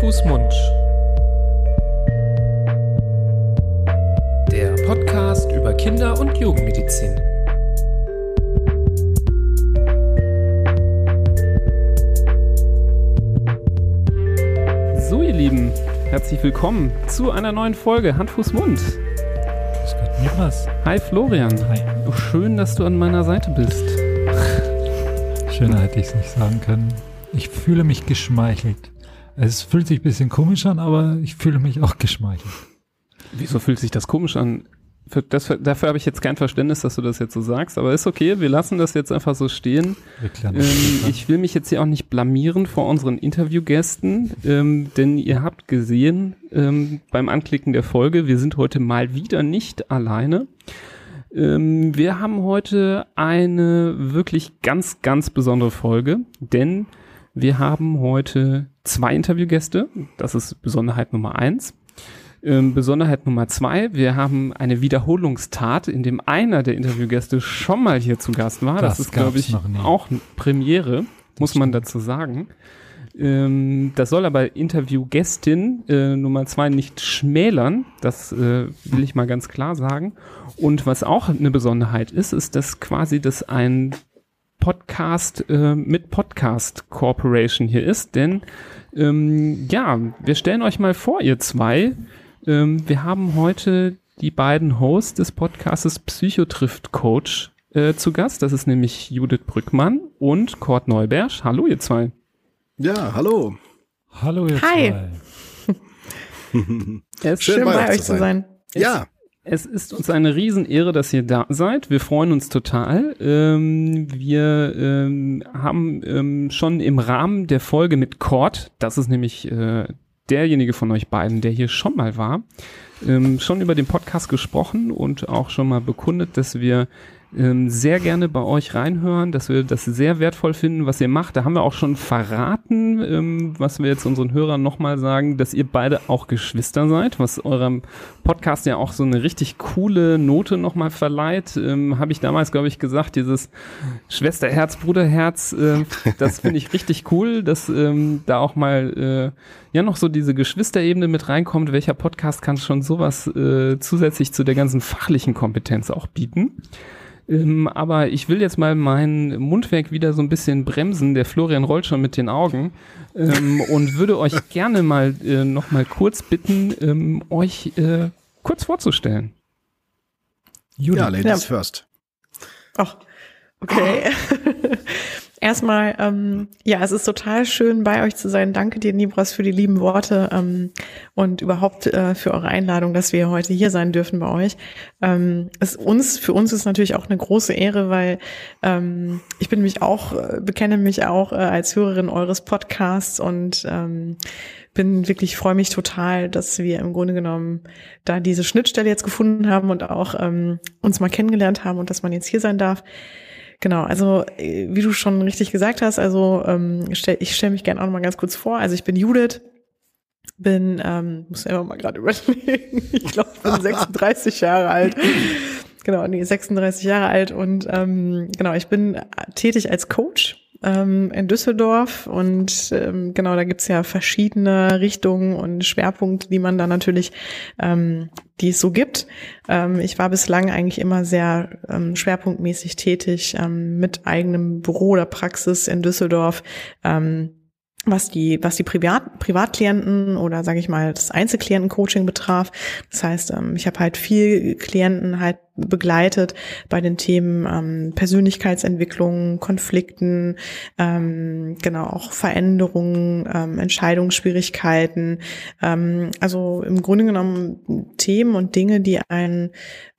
Fuß, Mund. Der Podcast über Kinder- und Jugendmedizin. So, ihr Lieben, herzlich willkommen zu einer neuen Folge Hand, Fuß, Mund. Grüß Gott, Niklas. Hi Florian. Hi. Oh, schön, dass du an meiner Seite bist. Schöner hätte ich es nicht sagen können. Ich fühle mich geschmeichelt. Es fühlt sich ein bisschen komisch an, aber ich fühle mich auch geschmeichelt. Wieso fühlt sich das komisch an? Das, dafür habe ich jetzt kein Verständnis, dass du das jetzt so sagst, aber ist okay, wir lassen das jetzt einfach so stehen. Ähm, ich will mich jetzt hier auch nicht blamieren vor unseren Interviewgästen, ähm, denn ihr habt gesehen ähm, beim Anklicken der Folge, wir sind heute mal wieder nicht alleine. Ähm, wir haben heute eine wirklich ganz, ganz besondere Folge, denn wir haben heute zwei Interviewgäste. Das ist Besonderheit Nummer eins. Ähm, Besonderheit Nummer zwei, wir haben eine Wiederholungstat, in dem einer der Interviewgäste schon mal hier zu Gast war. Das, Das ist, glaube ich, auch eine Premiere, muss man dazu sagen. Ähm, das soll aber Interviewgästin äh, Nummer zwei nicht schmälern. Das äh, will ich mal ganz klar sagen. Und was auch eine Besonderheit ist, ist, dass quasi das ein Podcast äh, mit Podcast Corporation hier ist. Denn ähm, ja, wir stellen euch mal vor, ihr zwei. Ähm, wir haben heute die beiden Hosts des Podcastes Psychotrift Coach äh, zu Gast. Das ist nämlich Judith Brückmann und Kurt Neubersch. Hallo, ihr zwei. Ja, hallo. Hallo ihr Hi. zwei. Es, Schön Schön bei bei euch zu zu sein. Ja, es ist uns eine Riesenehre, dass ihr da seid. Wir freuen uns total. Ähm, wir ähm, haben ähm, schon im Rahmen der Folge mit Cord, das ist nämlich äh, derjenige von euch beiden, der hier schon mal war, ähm, schon über den Podcast gesprochen und auch schon mal bekundet, dass wir ähm, sehr gerne bei euch reinhören, dass wir das sehr wertvoll finden, was ihr macht. Da haben wir auch schon verraten, ähm, was wir jetzt unseren Hörern nochmal sagen, dass ihr beide auch Geschwister seid, was eurem Podcast ja auch so eine richtig coole Note nochmal verleiht. Ähm, Habe ich damals, glaube ich, gesagt, dieses Schwesterherz, Bruderherz, äh, das finde ich richtig cool, dass ähm, da auch mal äh, ja noch so diese Geschwisterebene mit reinkommt. Welcher Podcast kann schon sowas äh, zusätzlich zu der ganzen fachlichen Kompetenz auch bieten? Ähm, aber ich will jetzt mal mein Mundwerk wieder so ein bisschen bremsen. Der Florian rollt schon mit den Augen ähm, und würde euch gerne mal äh, noch mal kurz bitten, ähm, euch äh, kurz vorzustellen. Judith, ja, Ladies first. Ach, okay. Erstmal, ähm, ja, es ist total schön, bei euch zu sein. Danke dir, Nibras, für die lieben Worte ähm, und überhaupt äh, für eure Einladung, dass wir heute hier sein dürfen bei euch. Ähm, es uns, für uns ist natürlich auch eine große Ehre, weil ähm, ich bin mich auch, äh, bekenne mich auch äh, als Hörerin eures Podcasts und ähm, bin wirklich, freue mich total, dass wir im Grunde genommen da diese Schnittstelle jetzt gefunden haben und auch ähm, uns mal kennengelernt haben und dass man jetzt hier sein darf. Genau, also äh, wie du schon richtig gesagt hast, also ähm, stell, ich stelle mich gerne auch noch mal ganz kurz vor. Also ich bin Judith, bin, ähm, muss selber mal gerade überlegen, ich glaube, ich bin 36 Jahre alt. Genau, nee, 36 Jahre alt und ähm, genau, ich bin tätig als Coach ähm, in Düsseldorf und ähm, genau, da gibt's ja verschiedene Richtungen und Schwerpunkte, die man da natürlich, ähm, die es so gibt. Ähm, ich war bislang eigentlich immer sehr ähm, schwerpunktmäßig tätig ähm, mit eigenem Büro oder Praxis in Düsseldorf. Ähm, was die, was die Privat, Privatklienten oder sage ich mal das Einzelklientencoaching betraf. Das heißt, ähm, ich habe halt viel Klienten halt begleitet bei den Themen ähm, Persönlichkeitsentwicklung, Konflikten, ähm, genau auch Veränderungen, ähm, Entscheidungsschwierigkeiten. Ähm, also im Grunde genommen Themen und Dinge, die einen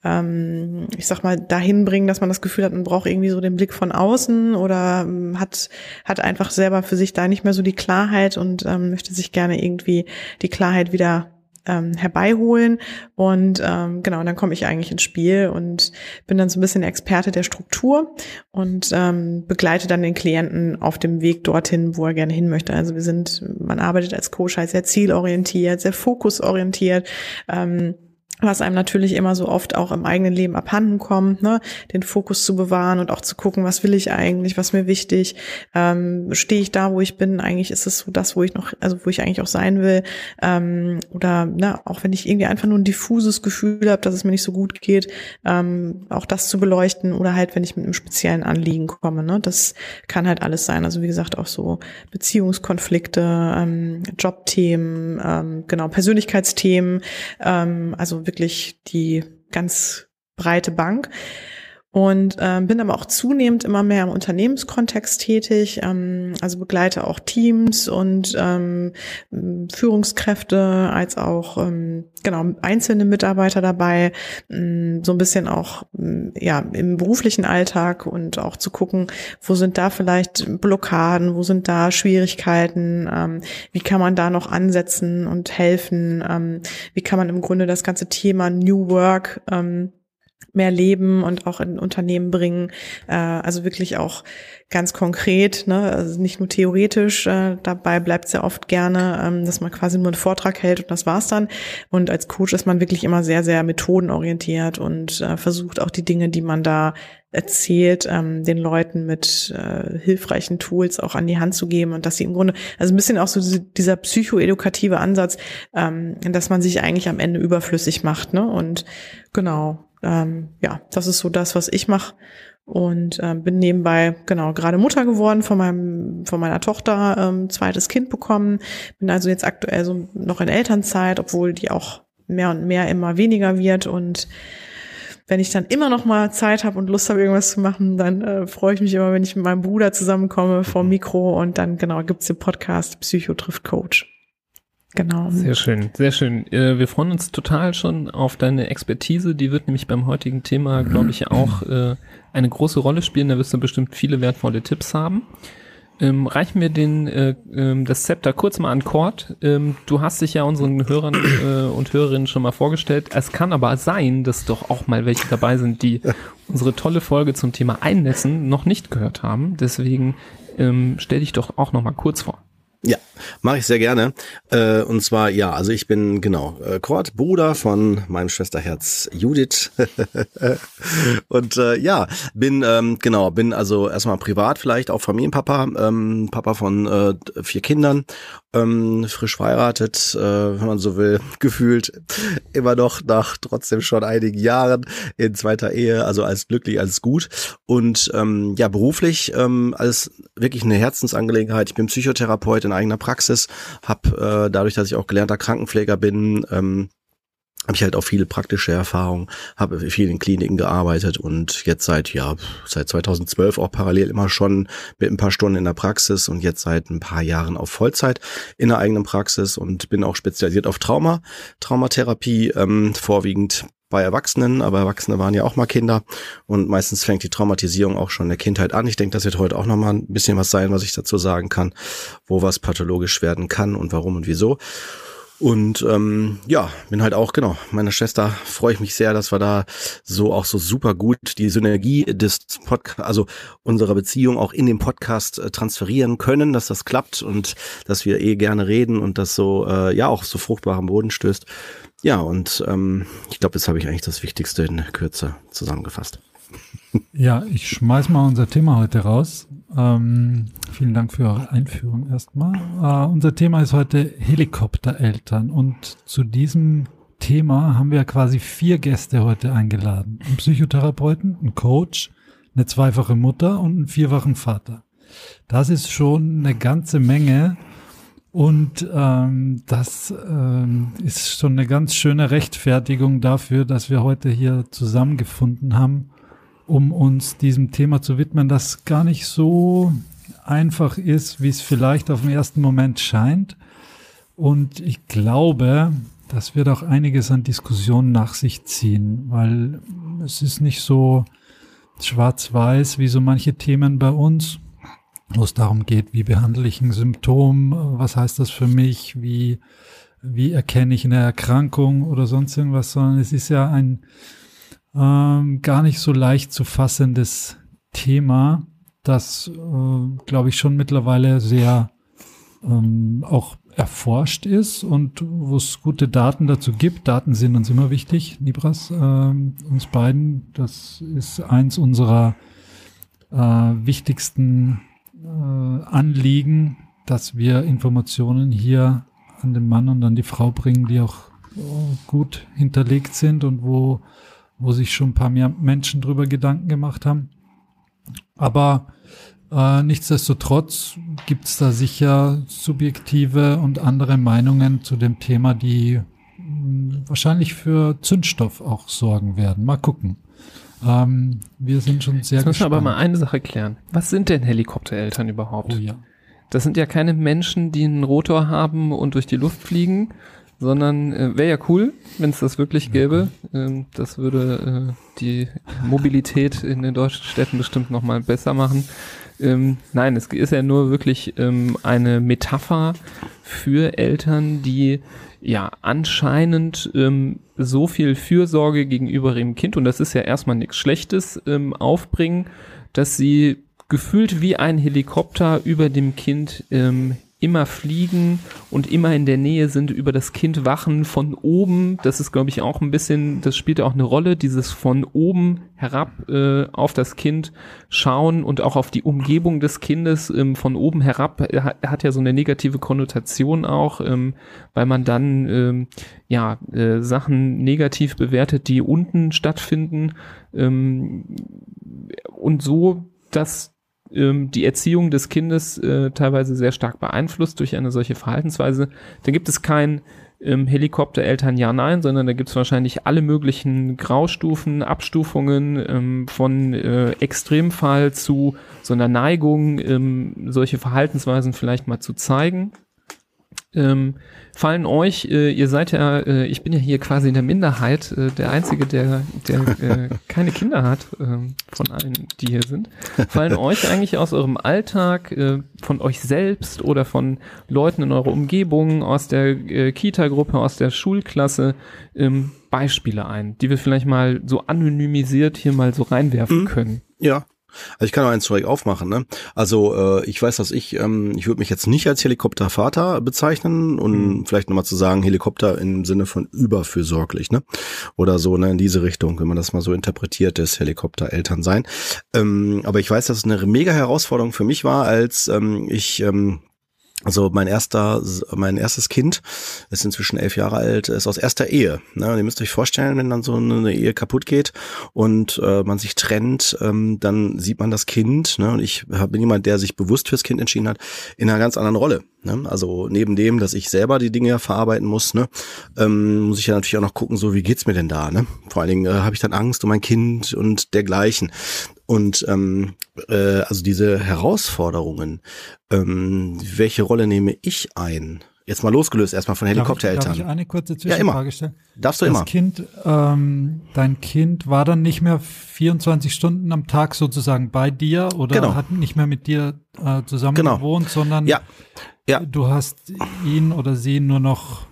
ähm, ich sag mal, dahin bringen, dass man das Gefühl hat, man braucht irgendwie so den Blick von außen oder ähm, hat, hat einfach selber für sich da nicht mehr so die Klarheit und ähm, möchte sich gerne irgendwie die Klarheit wieder ähm, herbeiholen. Und ähm, genau, und dann komme ich eigentlich ins Spiel und bin dann so ein bisschen Experte der Struktur und ähm, begleite dann den Klienten auf dem Weg dorthin, wo er gerne hin möchte. Also wir sind, man arbeitet als Coach halt sehr zielorientiert, sehr fokusorientiert. Ähm, was einem natürlich immer so oft auch im eigenen Leben abhanden kommt, ne? den Fokus zu bewahren und auch zu gucken, was will ich eigentlich, was mir wichtig, ähm, stehe ich da, wo ich bin, eigentlich ist es so das, wo ich noch, also wo ich eigentlich auch sein will, ähm, oder ne, auch wenn ich irgendwie einfach nur ein diffuses Gefühl habe, dass es mir nicht so gut geht, ähm, auch das zu beleuchten oder halt, wenn ich mit einem speziellen Anliegen komme, ne? das kann halt alles sein, also wie gesagt auch so Beziehungskonflikte, ähm, Jobthemen, ähm, genau Persönlichkeitsthemen, ähm, also wirklich die ganz breite Bank und ähm, bin aber auch zunehmend immer mehr im Unternehmenskontext tätig, ähm, also begleite auch Teams und ähm, Führungskräfte als auch ähm, genau einzelne Mitarbeiter dabei, ähm, so ein bisschen auch ähm, ja im beruflichen Alltag und auch zu gucken, wo sind da vielleicht Blockaden, wo sind da Schwierigkeiten, ähm, wie kann man da noch ansetzen und helfen, ähm, wie kann man im Grunde das ganze Thema New Work ähm, mehr Leben und auch in Unternehmen bringen. Äh, also wirklich auch ganz konkret, ne? also nicht nur theoretisch. Äh, dabei bleibt ja oft gerne, ähm, dass man quasi nur einen Vortrag hält und das war's dann. Und als Coach ist man wirklich immer sehr, sehr methodenorientiert und äh, versucht auch die Dinge, die man da erzählt, ähm, den Leuten mit äh, hilfreichen Tools auch an die Hand zu geben und dass sie im Grunde, also ein bisschen auch so dieser psychoedukative Ansatz, ähm, dass man sich eigentlich am Ende überflüssig macht, ne? Und genau, ähm, ja, das ist so das, was ich mache und ähm, bin nebenbei genau gerade Mutter geworden von meinem von meiner Tochter ähm, zweites Kind bekommen. Bin also jetzt aktuell so noch in Elternzeit obwohl die auch mehr und mehr immer weniger wird. Und wenn ich dann immer noch mal Zeit habe und Lust habe irgendwas zu machen dann äh, freue ich mich immer wenn ich mit meinem Bruder zusammenkomme vor Mikro. Und dann genau gibt's den Podcast Psycho trifft Coach Genau. Sehr schön, sehr schön. Äh, wir freuen uns total schon auf deine Expertise. Die wird nämlich beim heutigen Thema, glaube ich, auch äh, eine große Rolle spielen. Da wirst du bestimmt viele wertvolle Tipps haben. Ähm, reichen wir den äh, ähm, das Zepter kurz mal an Kord. Ähm, du hast dich ja unseren Hörern und Hörerinnen schon mal vorgestellt. Es kann aber sein, dass doch auch mal welche dabei sind, die unsere tolle Folge zum Thema Einnässen noch nicht gehört haben. Deswegen stell dich doch auch noch mal kurz vor. Ja, mache ich sehr gerne. Äh, und zwar, ja, also ich bin genau äh, Kurt, Bruder von meinem Schwesterherz Judith. und äh, ja, bin ähm, genau, bin also erstmal privat vielleicht auch Familienpapa, ähm, Papa von äh, vier Kindern, ähm, frisch verheiratet, äh, wenn man so will, gefühlt immer noch nach trotzdem schon einigen Jahren in zweiter Ehe, also als glücklich, als gut. Und ähm, ja, beruflich ähm, als wirklich eine Herzensangelegenheit. Ich bin Psychotherapeut in eigener Praxis, habe äh, dadurch, dass ich auch gelernter Krankenpfleger bin, ähm, habe ich halt auch viele praktische Erfahrungen, habe viel in Kliniken gearbeitet und jetzt seit ja seit 2012 auch parallel immer schon mit ein paar Stunden in der Praxis und jetzt seit ein paar Jahren auf Vollzeit in der eigenen Praxis und bin auch spezialisiert auf Trauma, Traumatherapie, ähm, vorwiegend bei Erwachsenen, aber Erwachsene waren ja auch mal Kinder und meistens fängt die Traumatisierung auch schon in der Kindheit an. Ich denke, das wird heute auch nochmal ein bisschen was sein, was ich dazu sagen kann, wo was pathologisch werden kann und warum und wieso. Und ähm, ja, bin halt auch, genau, meiner Schwester freue ich mich sehr, dass wir da so auch so super gut die Synergie des Podcast, also unserer Beziehung auch in den Podcast äh, transferieren können, dass das klappt und dass wir eh gerne reden und das so, äh, ja, auch so fruchtbaren Boden stößt. Ja, und ähm, ich glaube, jetzt habe ich eigentlich das Wichtigste in Kürze zusammengefasst. Ja, ich schmeiß mal unser Thema heute raus. Ähm, vielen Dank für eure Einführung erstmal. Äh, unser Thema ist heute Helikoptereltern und zu diesem Thema haben wir quasi vier Gäste heute eingeladen. Einen Psychotherapeuten, einen Coach, eine zweifache Mutter und einen vierfachen Vater. Das ist schon eine ganze Menge und ähm, das ähm, ist schon eine ganz schöne Rechtfertigung dafür, dass wir heute hier zusammengefunden haben, um uns diesem Thema zu widmen, das gar nicht so einfach ist, wie es vielleicht auf den ersten Moment scheint. Und ich glaube, das wird auch einiges an Diskussionen nach sich ziehen, weil es ist nicht so schwarz-weiß wie so manche Themen bei uns wo es darum geht, wie behandle ich ein Symptom, was heißt das für mich, wie, wie erkenne ich eine Erkrankung oder sonst irgendwas, sondern es ist ja ein ähm, gar nicht so leicht zu fassendes Thema, das, äh, glaube ich, schon mittlerweile sehr ähm, auch erforscht ist und wo es gute Daten dazu gibt. Daten sind uns immer wichtig, Libras, äh, uns beiden. Das ist eins unserer äh, wichtigsten äh, Anliegen, dass wir Informationen hier an den Mann und an die Frau bringen, die auch äh, gut hinterlegt sind und wo, wo sich schon ein paar mehr Menschen drüber Gedanken gemacht haben. Aber äh, nichtsdestotrotz gibt es da sicher subjektive und andere Meinungen zu dem Thema, die mh, hm, wahrscheinlich für Zündstoff auch sorgen werden. Mal gucken. Ähm, wir sind schon sehr Jetzt müssen wir aber mal eine Sache klären. Was sind denn Helikoptereltern überhaupt? Oh ja. Das sind ja keine Menschen, die einen Rotor haben und durch die Luft fliegen, sondern äh, wäre ja cool, wenn es das wirklich gäbe. Ähm, das würde äh, die Mobilität in den deutschen Städten bestimmt nochmal besser machen. Ähm, nein, es ist ja nur wirklich ähm, eine Metapher für Eltern, die ja anscheinend ähm, so viel Fürsorge gegenüber ihrem Kind, und das ist ja erstmal nichts Schlechtes, ähm, aufbringen, dass sie gefühlt wie ein Helikopter über dem Kind ähm, immer fliegen und immer in der Nähe sind, über das Kind wachen von oben. Das ist, glaube ich, auch ein bisschen, das spielt auch eine Rolle, dieses von oben herab äh, auf das Kind schauen und auch auf die Umgebung des Kindes ähm, von oben herab. Er hat ja so eine negative Konnotation auch, ähm, weil man dann ähm, ja äh, Sachen negativ bewertet, die unten stattfinden ähm, und so dass ähm, die Erziehung des Kindes äh, teilweise sehr stark beeinflusst durch eine solche Verhaltensweise. Da gibt es kein ähm, Helikoptereltern ja, nein, sondern da gibt es wahrscheinlich alle möglichen Graustufen, Abstufungen ähm, von äh, Extremfall zu so einer Neigung, ähm, solche Verhaltensweisen vielleicht mal zu zeigen. Ähm, fallen euch, äh, ihr seid ja, äh, ich bin ja hier quasi in der Minderheit, äh, der Einzige, der, der äh, keine Kinder hat, äh, von allen, die hier sind, fallen euch eigentlich aus eurem Alltag, äh, von euch selbst oder von Leuten in eurer Umgebung, aus der äh, Kita-Gruppe, aus der Schulklasse, ähm, Beispiele ein, die wir vielleicht mal so anonymisiert hier mal so reinwerfen mhm. können? Ja, also ich kann auch eins direkt aufmachen. Ne? Also äh, ich weiß, dass ich, ähm, ich würde mich jetzt nicht als Helikoptervater bezeichnen und mhm. vielleicht nochmal zu sagen, Helikopter im Sinne von überfürsorglich, ne? Oder so, ne, in diese Richtung, wenn man das mal so interpretiert, des Helikoptereltern sein. Ähm, aber ich weiß, dass es eine mega Herausforderung für mich war, als ähm, ich ähm, also mein erster, mein erstes Kind ist inzwischen elf Jahre alt, ist aus erster Ehe. Ne? Und ihr müsst euch vorstellen, wenn dann so eine Ehe kaputt geht und äh, man sich trennt, ähm, dann sieht man das Kind. Ne? Und ich bin jemand, der sich bewusst fürs Kind entschieden hat, in einer ganz anderen Rolle. Ne? Also neben dem, dass ich selber die Dinge verarbeiten muss, ne? ähm, muss ich ja natürlich auch noch gucken, so wie geht's mir denn da? Ne? Vor allen Dingen äh, habe ich dann Angst um mein Kind und dergleichen. Und ähm, äh, also diese Herausforderungen, ähm, welche Rolle nehme ich ein? Jetzt mal losgelöst erstmal von Helikoptereltern. Darf ich, darf ich eine kurze Zwischenfrage ja, stellen? Darfst du das immer. Kind, ähm, dein Kind war dann nicht mehr 24 Stunden am Tag sozusagen bei dir oder genau. hat nicht mehr mit dir äh, zusammen genau. gewohnt, sondern ja. Ja. du hast ihn oder sie nur noch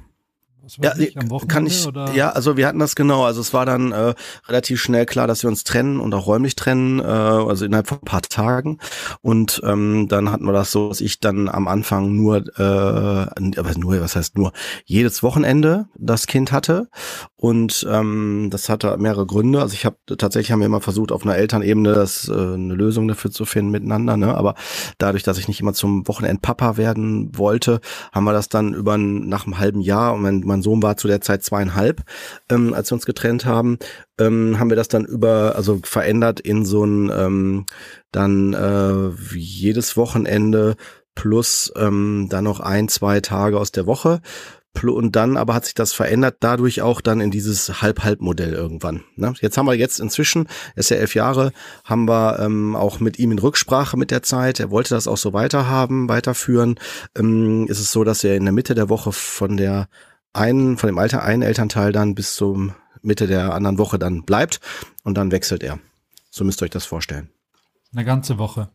ja, ich, kann ich, oder? ja, also wir hatten das genau. Also es war dann äh, relativ schnell klar, dass wir uns trennen und auch räumlich trennen, äh, also innerhalb von ein paar Tagen. Und ähm, dann hatten wir das so, dass ich dann am Anfang nur, äh, aber nur, was heißt nur, jedes Wochenende das Kind hatte. Und ähm, das hatte mehrere Gründe. Also ich habe tatsächlich haben wir immer versucht, auf einer Elternebene das, äh, eine Lösung dafür zu finden miteinander. Ne? Aber dadurch, dass ich nicht immer zum Wochenendpapa werden wollte, haben wir das dann über nach einem halben Jahr und mein, mein Sohn war zu der Zeit zweieinhalb, ähm, als wir uns getrennt haben, ähm, haben wir das dann über, also verändert in so ein ähm, dann äh, jedes Wochenende plus ähm, dann noch ein, zwei Tage aus der Woche. Und dann aber hat sich das verändert, dadurch auch dann in dieses Halb-Halb-Modell irgendwann. Ne? Jetzt haben wir jetzt inzwischen, ist ja elf Jahre, haben wir ähm, auch mit ihm in Rücksprache mit der Zeit. Er wollte das auch so weiterhaben, weiterführen. Ähm, ist es so, dass er in der Mitte der Woche von der einen, von dem Alter einen Elternteil dann bis zum Mitte der anderen Woche dann bleibt und dann wechselt er. So müsst ihr euch das vorstellen. Eine ganze Woche.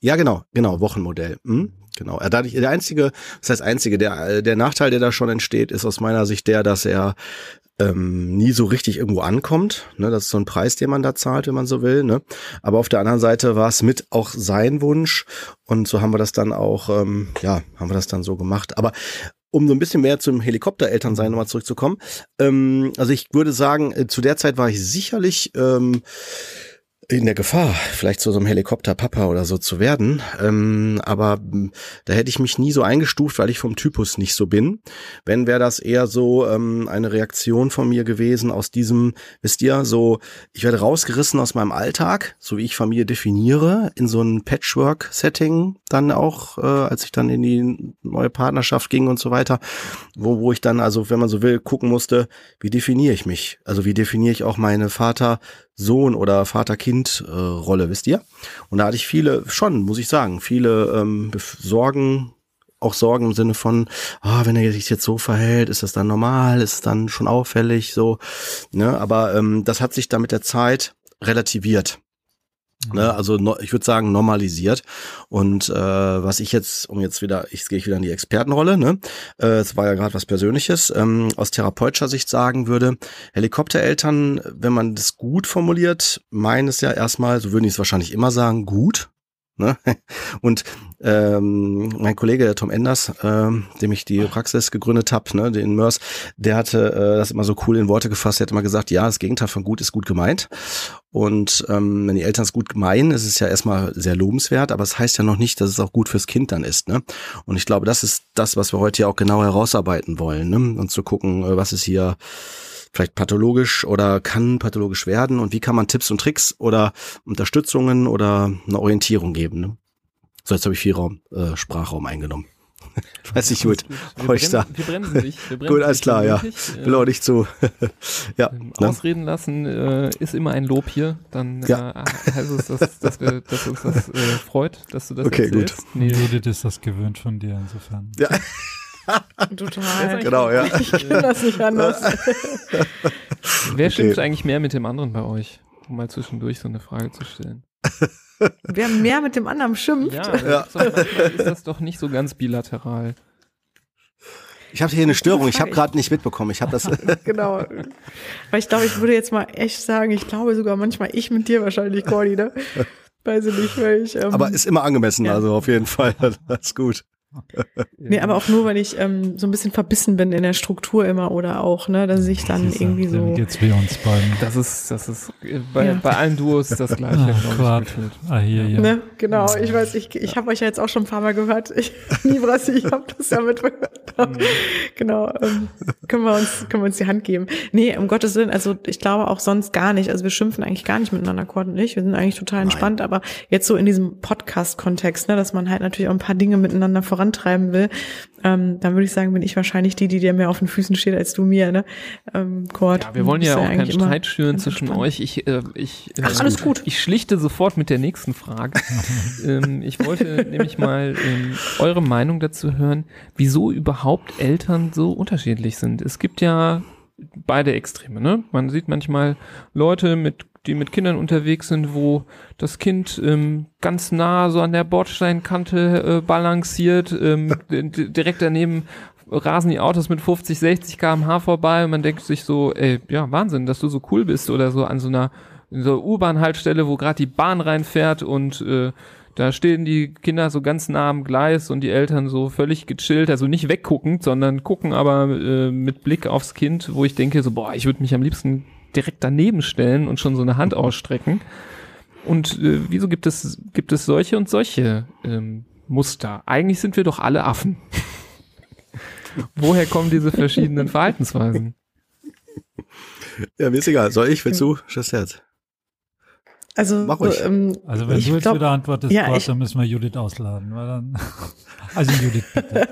Ja, genau, genau, Wochenmodell. Hm? Genau. Er dadurch, der einzige, das heißt einzige, der, der Nachteil, der da schon entsteht, ist aus meiner Sicht der, dass er ähm, nie so richtig irgendwo ankommt. Ne? Das ist so ein Preis, den man da zahlt, wenn man so will. Ne? Aber auf der anderen Seite war es mit auch sein Wunsch und so haben wir das dann auch, ähm, ja, haben wir das dann so gemacht. Aber um so ein bisschen mehr zum Helikopterelternsein nochmal zurückzukommen. Ähm, also ich würde sagen, äh, zu der Zeit war ich sicherlich ähm, in der Gefahr, vielleicht zu so einem Helikopterpapa oder so zu werden. Ähm, aber hm, da hätte ich mich nie so eingestuft, weil ich vom Typus nicht so bin. Wenn wäre das eher so ähm, eine Reaktion von mir gewesen aus diesem, wisst ihr, so, ich werde rausgerissen aus meinem Alltag, so wie ich Familie definiere, in so ein Patchwork-Setting dann auch, äh, als ich dann in die neue Partnerschaft ging und so weiter, wo, wo ich dann, also wenn man so will, gucken musste, wie definiere ich mich? Also wie definiere ich auch meine Vater, Sohn oder Vater-Kind-Rolle, wisst ihr? Und da hatte ich viele, schon, muss ich sagen, viele ähm, Sorgen, auch Sorgen im Sinne von, ah, wenn er sich jetzt so verhält, ist das dann normal, ist es dann schon auffällig, so, ne? Aber ähm, das hat sich da mit der Zeit relativiert. Ne, also no, ich würde sagen normalisiert. Und äh, was ich jetzt, um jetzt wieder, ich gehe ich wieder in die Expertenrolle, ne? Äh, es war ja gerade was Persönliches, ähm, aus therapeutischer Sicht sagen würde, Helikoptereltern, wenn man das gut formuliert, meinen es ja erstmal, so würden die es wahrscheinlich immer sagen, gut. Ne? Und ähm, mein Kollege der Tom Enders, ähm, dem ich die Praxis gegründet habe, ne, den Mörs, der hatte äh, das immer so cool in Worte gefasst. Er hat immer gesagt, ja, das Gegenteil von gut ist gut gemeint. Und ähm, wenn die Eltern es gut meinen, ist es ja erstmal sehr lobenswert, aber es das heißt ja noch nicht, dass es auch gut fürs Kind dann ist. Ne? Und ich glaube, das ist das, was wir heute ja auch genau herausarbeiten wollen, ne? und zu gucken, äh, was ist hier vielleicht pathologisch oder kann pathologisch werden und wie kann man Tipps und Tricks oder Unterstützungen oder eine Orientierung geben. Ne? So, jetzt habe ich viel Raum, äh, Sprachraum eingenommen. Weiß nicht gut. Wir, brennen, da. wir bremsen dich. Wir bremsen gut, alles klar, ja. Will auch nicht zu. ja. Ähm, ne? Ausreden lassen äh, ist immer ein Lob hier. Dann ja. äh, heißt es, dass, dass, wir, dass uns das äh, freut, dass du das okay, erzählst. Gut. Nee, Judith ist das gewöhnt von dir insofern. Ja. Total. Genau, ja. Ich kann das nicht anders. Wer okay. schimpft eigentlich mehr mit dem anderen bei euch? Um mal zwischendurch so eine Frage zu stellen. Wer mehr mit dem anderen schimpft? Ja, ja. Ist das doch nicht so ganz bilateral. Ich habe hier eine Störung, ich habe gerade nicht mitbekommen. Ich habe das. genau. Weil ich glaube, ich würde jetzt mal echt sagen, ich glaube sogar manchmal ich mit dir wahrscheinlich, Cordy, ne? Weiß ich nicht, weil ich. Ähm, Aber ist immer angemessen, ja. also auf jeden Fall. Das ist gut. Nee, aber auch nur, weil ich ähm, so ein bisschen verbissen bin in der Struktur immer oder auch, ne, dass ich dann ist irgendwie so. Jetzt wie uns beiden. Das ist, das ist äh, bei, ja. bei allen Duos das gleiche. Ah, ah, hier, hier. Ne? Genau, ich weiß, ich, ich habe euch ja jetzt auch schon ein paar Mal gehört. Ich, Nibrassi, ich habe das ja mitgehört. Mhm. genau, ähm, können wir uns, können wir uns die Hand geben. Nee, um Gottes Willen, also ich glaube auch sonst gar nicht. Also wir schimpfen eigentlich gar nicht miteinander, Cord und ich. Wir sind eigentlich total entspannt, Nein. aber jetzt so in diesem Podcast-Kontext, ne, dass man halt natürlich auch ein paar Dinge miteinander voran vorantreiben will, ähm, dann würde ich sagen, bin ich wahrscheinlich die, die dir mehr auf den Füßen steht als du mir, ne? Ähm, Kurt, ja, wir wollen ja auch keinen Streit schüren zwischen euch. Ich, äh, ich, äh, Ach, alles gut. Ich schlichte sofort mit der nächsten Frage. ähm, ich wollte nämlich mal ähm, eure Meinung dazu hören, wieso überhaupt Eltern so unterschiedlich sind. Es gibt ja beide Extreme, ne? Man sieht manchmal Leute mit die mit Kindern unterwegs sind, wo das Kind ähm, ganz nah so an der Bordsteinkante äh, balanciert, ähm, direkt daneben rasen die Autos mit 50, 60 km/h vorbei und man denkt sich so, ey, ja, Wahnsinn, dass du so cool bist oder so an so einer so U-Bahn-Haltestelle, wo gerade die Bahn reinfährt und äh, da stehen die Kinder so ganz nah am Gleis und die Eltern so völlig gechillt, also nicht wegguckend, sondern gucken aber äh, mit Blick aufs Kind, wo ich denke so, boah, ich würde mich am liebsten direkt daneben stellen und schon so eine Hand ausstrecken. Und äh, wieso gibt es, gibt es solche und solche ähm, Muster? Eigentlich sind wir doch alle Affen. Woher kommen diese verschiedenen Verhaltensweisen? Ja, mir ist egal. Soll ich? Willst du? Schuss Herz. Also, Mach ruhig. Ähm, also wenn du jetzt glaub, wieder antwortest, ja, Gott, dann müssen wir Judith ausladen. Weil dann, also Judith, bitte.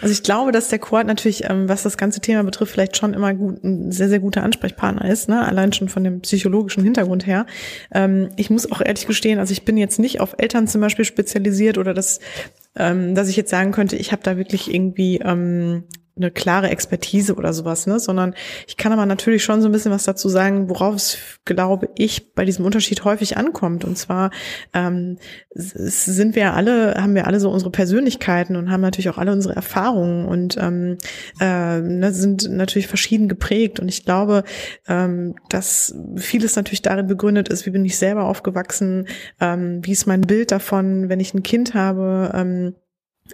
Also ich glaube, dass der Quad natürlich, ähm, was das ganze Thema betrifft, vielleicht schon immer gut, ein sehr, sehr guter Ansprechpartner ist, ne? allein schon von dem psychologischen Hintergrund her. Ähm, ich muss auch ehrlich gestehen, also ich bin jetzt nicht auf Eltern zum Beispiel spezialisiert oder das, ähm, dass ich jetzt sagen könnte, ich habe da wirklich irgendwie ähm, eine klare Expertise oder sowas, ne, sondern ich kann aber natürlich schon so ein bisschen was dazu sagen, worauf es, glaube ich, bei diesem Unterschied häufig ankommt. Und zwar ähm, sind wir alle, haben wir alle so unsere Persönlichkeiten und haben natürlich auch alle unsere Erfahrungen und ähm, äh, ne, sind natürlich verschieden geprägt. Und ich glaube, ähm, dass vieles natürlich darin begründet ist, wie bin ich selber aufgewachsen, ähm, wie ist mein Bild davon, wenn ich ein Kind habe, ähm,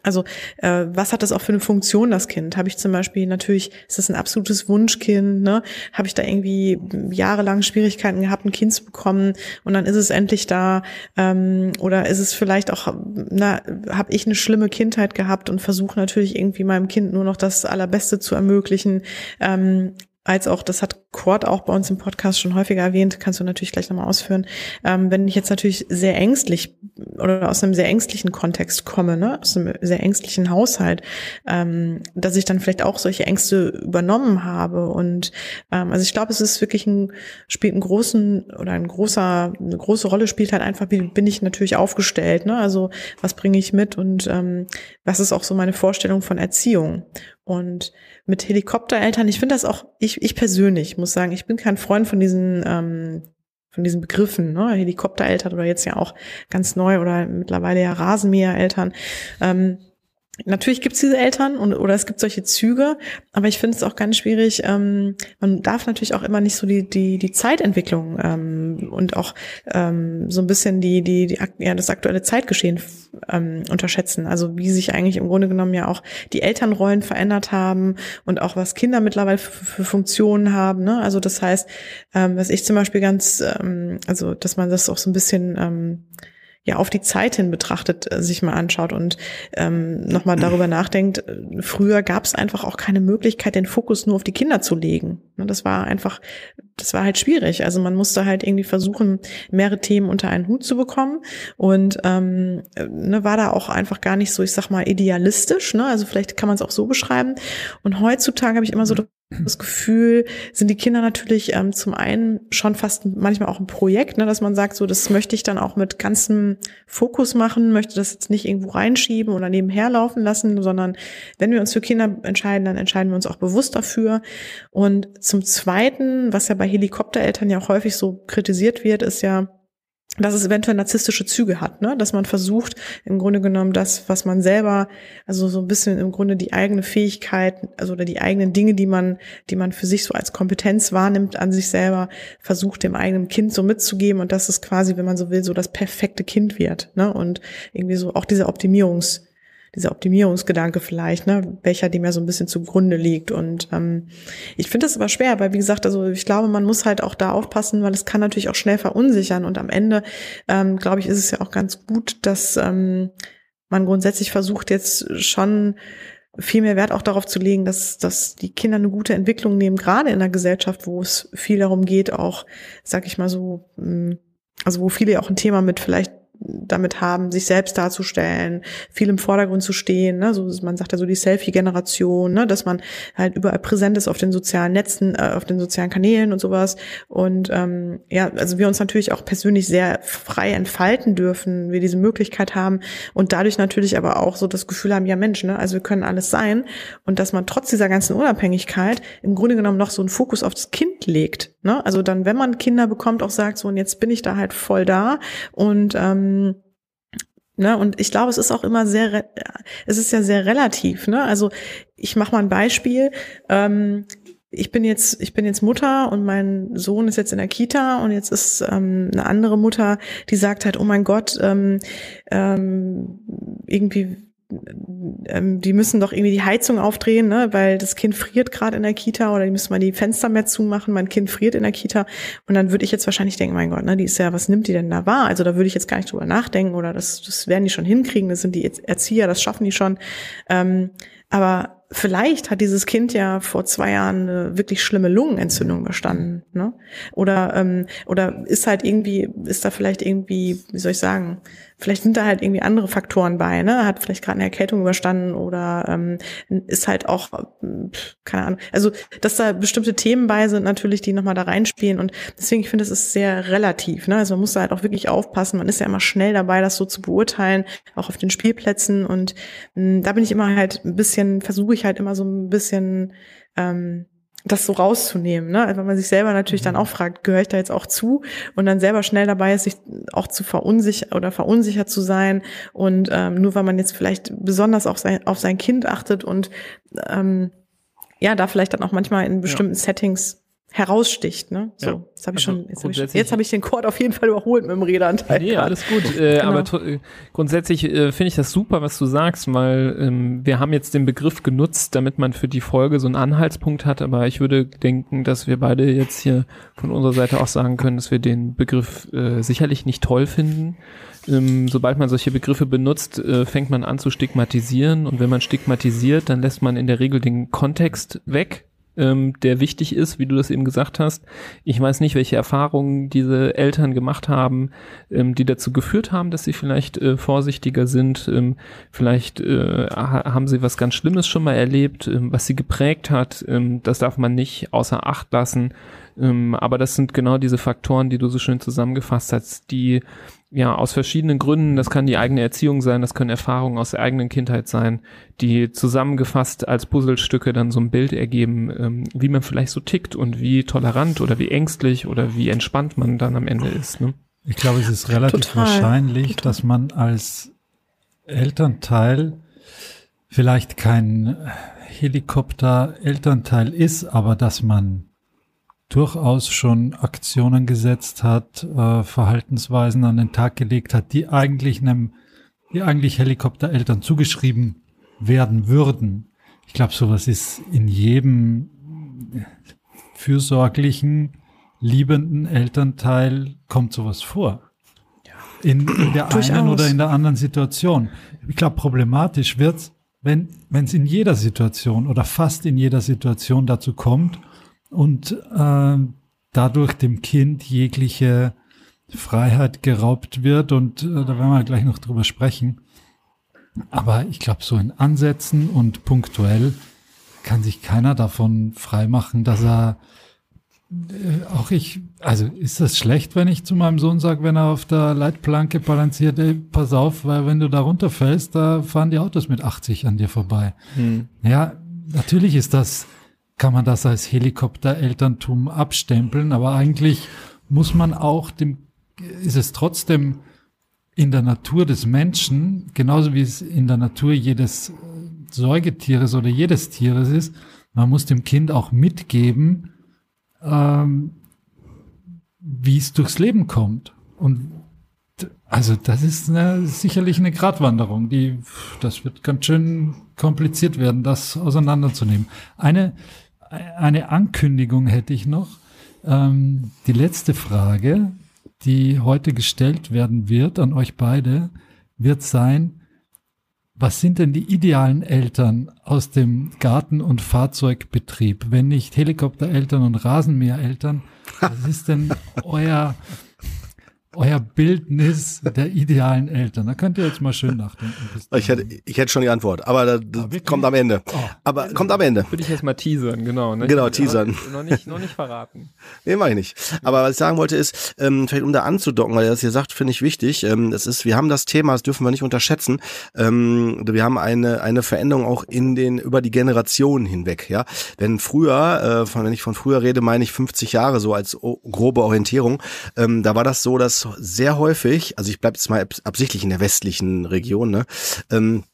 Also äh, was hat das auch für eine Funktion, das Kind? Habe ich zum Beispiel natürlich, ist das ein absolutes Wunschkind, ne? Habe ich da irgendwie jahrelang Schwierigkeiten gehabt, ein Kind zu bekommen und dann ist es endlich da? Ähm, oder ist es vielleicht auch, na, habe ich eine schlimme Kindheit gehabt und versuche natürlich irgendwie meinem Kind nur noch das Allerbeste zu ermöglichen? Ähm, als auch, das hat Cord auch bei uns im Podcast schon häufiger erwähnt, kannst du natürlich gleich nochmal ausführen. Ähm, wenn ich jetzt natürlich sehr ängstlich oder aus einem sehr ängstlichen Kontext komme, ne, aus einem sehr ängstlichen Haushalt, ähm, dass ich dann vielleicht auch solche Ängste übernommen habe. Und ähm, also ich glaube, es ist wirklich ein, spielt einen großen oder ein großer, eine große Rolle spielt halt einfach, wie bin ich natürlich aufgestellt, ne? Also was bringe ich mit und ähm, was ist auch so meine Vorstellung von Erziehung. Und mit Helikoptereltern, ich finde das auch, ich, ich persönlich muss sagen, ich bin kein Freund von diesen, ähm, von diesen Begriffen, ne? Helikoptereltern oder jetzt ja auch ganz neu oder mittlerweile ja Rasenmähereltern. Ähm, Natürlich gibt es diese Eltern und oder es gibt solche Züge, aber ich finde es auch ganz schwierig. Ähm, man darf natürlich auch immer nicht so die die die Zeitentwicklung ähm, und auch ähm, so ein bisschen die die die ja das aktuelle Zeitgeschehen ähm, unterschätzen. Also wie sich eigentlich im Grunde genommen ja auch die Elternrollen verändert haben und auch was Kinder mittlerweile für, für Funktionen haben. Ne? Also das heißt, ähm, was ich zum Beispiel ganz, ähm, also dass man das auch so ein bisschen ähm, ja auf die Zeit hin betrachtet äh, sich mal anschaut und ähm, nochmal darüber nachdenkt, äh, früher gab es einfach auch keine Möglichkeit, den Fokus nur auf die Kinder zu legen. Ne, das war einfach, das war halt schwierig. Also man musste halt irgendwie versuchen, mehrere Themen unter einen Hut zu bekommen und ähm, ne, war da auch einfach gar nicht so, ich sag mal, idealistisch. Ne? Also vielleicht kann man es auch so beschreiben. Und heutzutage habe ich immer so das Gefühl, sind die Kinder natürlich ähm, zum einen schon fast manchmal auch ein Projekt, ne, dass man sagt, so das möchte ich dann auch mit ganzem Fokus machen, möchte das jetzt nicht irgendwo reinschieben oder nebenher laufen lassen, sondern wenn wir uns für Kinder entscheiden, dann entscheiden wir uns auch bewusst dafür. Und zum Zweiten, was ja bei Helikoptereltern ja auch häufig so kritisiert wird, ist ja, dass es eventuell narzisstische Züge hat, ne? dass man versucht, im Grunde genommen das, was man selber, also so ein bisschen im Grunde die eigene Fähigkeit, also oder die eigenen Dinge, die man, die man für sich so als Kompetenz wahrnimmt an sich selber, versucht dem eigenen Kind so mitzugeben und dass es quasi, wenn man so will, so das perfekte Kind wird, ne? Und irgendwie so auch diese Optimierungs, dieser Optimierungsgedanke vielleicht, ne, welcher dem ja so ein bisschen zugrunde liegt. Und ähm, ich finde das aber schwer, weil wie gesagt, also ich glaube, man muss halt auch da aufpassen, weil es kann natürlich auch schnell verunsichern. Und am Ende, ähm, glaube ich, ist es ja auch ganz gut, dass ähm, man grundsätzlich versucht, jetzt schon viel mehr Wert auch darauf zu legen, dass, dass die Kinder eine gute Entwicklung nehmen, gerade in einer Gesellschaft, wo es viel darum geht, auch, sag ich mal so, hm, also wo viele auch ein Thema mit vielleicht damit haben, sich selbst darzustellen, viel im Vordergrund zu stehen. Ne? So, man sagt ja so die Selfie-Generation, ne? dass man halt überall präsent ist auf den sozialen Netzen, äh, auf den sozialen Kanälen und sowas. Und ähm, ja, also wir uns natürlich auch persönlich sehr frei entfalten dürfen, wir diese Möglichkeit haben und dadurch natürlich aber auch so das Gefühl haben, ja Mensch, ne? also wir können alles sein und dass man trotz dieser ganzen Unabhängigkeit im Grunde genommen noch so einen Fokus auf das Kind legt. Ne? Also dann, wenn man Kinder bekommt, auch sagt so, und jetzt bin ich da halt voll da und ähm, Ne, und ich glaube, es ist auch immer sehr, es ist ja sehr relativ. Ne? Also ich mache mal ein Beispiel. Ähm, ich bin jetzt, ich bin jetzt Mutter und mein Sohn ist jetzt in der Kita und jetzt ist ähm, eine andere Mutter, die sagt halt, oh mein Gott, ähm, ähm, irgendwie ähm, die müssen doch irgendwie die Heizung aufdrehen, ne, weil das Kind friert gerade in der Kita oder die müssen mal die Fenster mehr zumachen, mein Kind friert in der Kita und dann würde ich jetzt wahrscheinlich denken, mein Gott, ne, die ist ja, was nimmt die denn da wahr? Also da würde ich jetzt gar nicht drüber nachdenken oder das, das werden die schon hinkriegen, das sind die Erzieher, das schaffen die schon. Ähm, aber vielleicht hat dieses Kind ja vor zwei Jahren eine wirklich schlimme Lungenentzündung überstanden, ne? Oder ähm, oder ist halt irgendwie ist da vielleicht irgendwie, wie soll ich sagen, vielleicht sind da halt irgendwie andere Faktoren bei, ne? Hat vielleicht gerade eine Erkältung überstanden oder ähm, ist halt auch keine Ahnung. Also dass da bestimmte Themen bei sind natürlich, die nochmal da reinspielen und deswegen ich finde, es ist sehr relativ, ne? Also man muss da halt auch wirklich aufpassen. Man ist ja immer schnell dabei, das so zu beurteilen, auch auf den Spielplätzen und mh, da bin ich immer halt ein bisschen versuche ich halt immer so ein bisschen ähm, das so rauszunehmen, ne? Wenn man sich selber natürlich dann mhm. auch fragt, gehöre ich da jetzt auch zu und dann selber schnell dabei ist, sich auch zu verunsichern oder verunsichert zu sein und ähm, nur weil man jetzt vielleicht besonders auf sein auf sein Kind achtet und ähm, ja da vielleicht dann auch manchmal in bestimmten ja. Settings heraussticht, ne? So, Ja. jetzt habe ich Also schon, jetzt habe ich, schon- jetzt hab ich den Chord auf jeden Fall überholt mit dem Redeanteil. Nee, alles gut. Äh, Genau. Aber äh, grundsätzlich äh, finde ich das super, was du sagst, weil ähm, wir haben jetzt den Begriff genutzt, damit man für die Folge so einen Anhaltspunkt hat. Aber ich würde denken, dass wir beide jetzt hier von unserer Seite auch sagen können, dass wir den Begriff äh, sicherlich nicht toll finden. Ähm, sobald man solche Begriffe benutzt, äh, fängt man an zu stigmatisieren. Und wenn man stigmatisiert, dann lässt man in der Regel den Kontext weg ähm, der wichtig ist, wie du das eben gesagt hast. Ich weiß nicht, welche Erfahrungen diese Eltern gemacht haben, ähm, die dazu geführt haben, dass sie vielleicht äh, vorsichtiger sind. Ähm, vielleicht äh, ha haben sie was ganz Schlimmes schon mal erlebt, ähm, was sie geprägt hat. Ähm, das darf man nicht außer Acht lassen. Ähm, aber das sind genau diese Faktoren, die du so schön zusammengefasst hast, die ja aus verschiedenen Gründen, das kann die eigene Erziehung sein, das können Erfahrungen aus der eigenen Kindheit sein, die zusammengefasst als Puzzlestücke dann so ein Bild ergeben, ähm, wie man vielleicht so tickt und wie tolerant oder wie ängstlich oder wie entspannt man dann am Ende ist. Ne? Ich glaube, es ist relativ Total, wahrscheinlich, total. dass man als Elternteil vielleicht kein Helikopter-Elternteil ist, aber dass man durchaus schon Aktionen gesetzt hat, äh, Verhaltensweisen an den Tag gelegt hat, die eigentlich einem, die eigentlich Helikoptereltern zugeschrieben werden würden. Ich glaube, sowas ist in jedem fürsorglichen, liebenden Elternteil kommt sowas vor. In, in der einen Durchaus. oder in der anderen Situation. Ich glaube, problematisch wird's, wenn wenn es in jeder Situation oder fast in jeder Situation dazu kommt und äh, dadurch dem Kind jegliche Freiheit geraubt wird und äh, da werden wir gleich noch drüber sprechen. Aber ich glaube, so in Ansätzen und punktuell kann sich keiner davon freimachen, dass er äh, auch ich, also ist das schlecht, wenn ich zu meinem Sohn sage, wenn er auf der Leitplanke balanciert, ey, pass auf, weil wenn du da runterfällst, da fahren die Autos mit 80 an dir vorbei. Ja, natürlich ist das, kann man das als Helikopterelterntum abstempeln, aber eigentlich muss man auch dem, ist es trotzdem in der Natur des Menschen, genauso wie es in der Natur jedes Säugetieres oder jedes Tieres ist, man muss dem Kind auch mitgeben, ähm, wie es durchs Leben kommt. Und also das ist eine, sicherlich eine Gratwanderung, die das wird ganz schön kompliziert werden, das auseinanderzunehmen. Eine eine Ankündigung hätte ich noch. Ähm, die letzte Frage, die heute gestellt werden wird an euch beide, wird sein, was sind denn die idealen Eltern aus dem Garten- und Fahrzeugbetrieb? Wenn nicht Helikoptereltern und Rasenmähereltern, was ist denn euer, euer Bildnis der idealen Eltern? Da könnt ihr jetzt mal schön nachdenken. Ich hätte, ich hätte schon die Antwort, aber das, wirklich? kommt am Ende. Oh. Aber kommt am Ende. Würde ich jetzt mal teasern, genau. Ne? Genau, Aber teasern. Noch nicht, noch nicht verraten. Nee, mach ich nicht. Aber was ich sagen wollte ist, ähm, vielleicht um da anzudocken, weil er das hier sagt, finde ich wichtig. Ähm, das ist, wir haben das Thema, das dürfen wir nicht unterschätzen. Ähm, wir haben eine eine Veränderung auch in den über die Generationen hinweg. Ja, wenn früher, äh, von, wenn ich von früher rede, meine ich 50 Jahre so als grobe Orientierung. Ähm, da war das so, dass sehr häufig, also ich bleibe jetzt mal abs- absichtlich in der westlichen Region, ne. Ähm,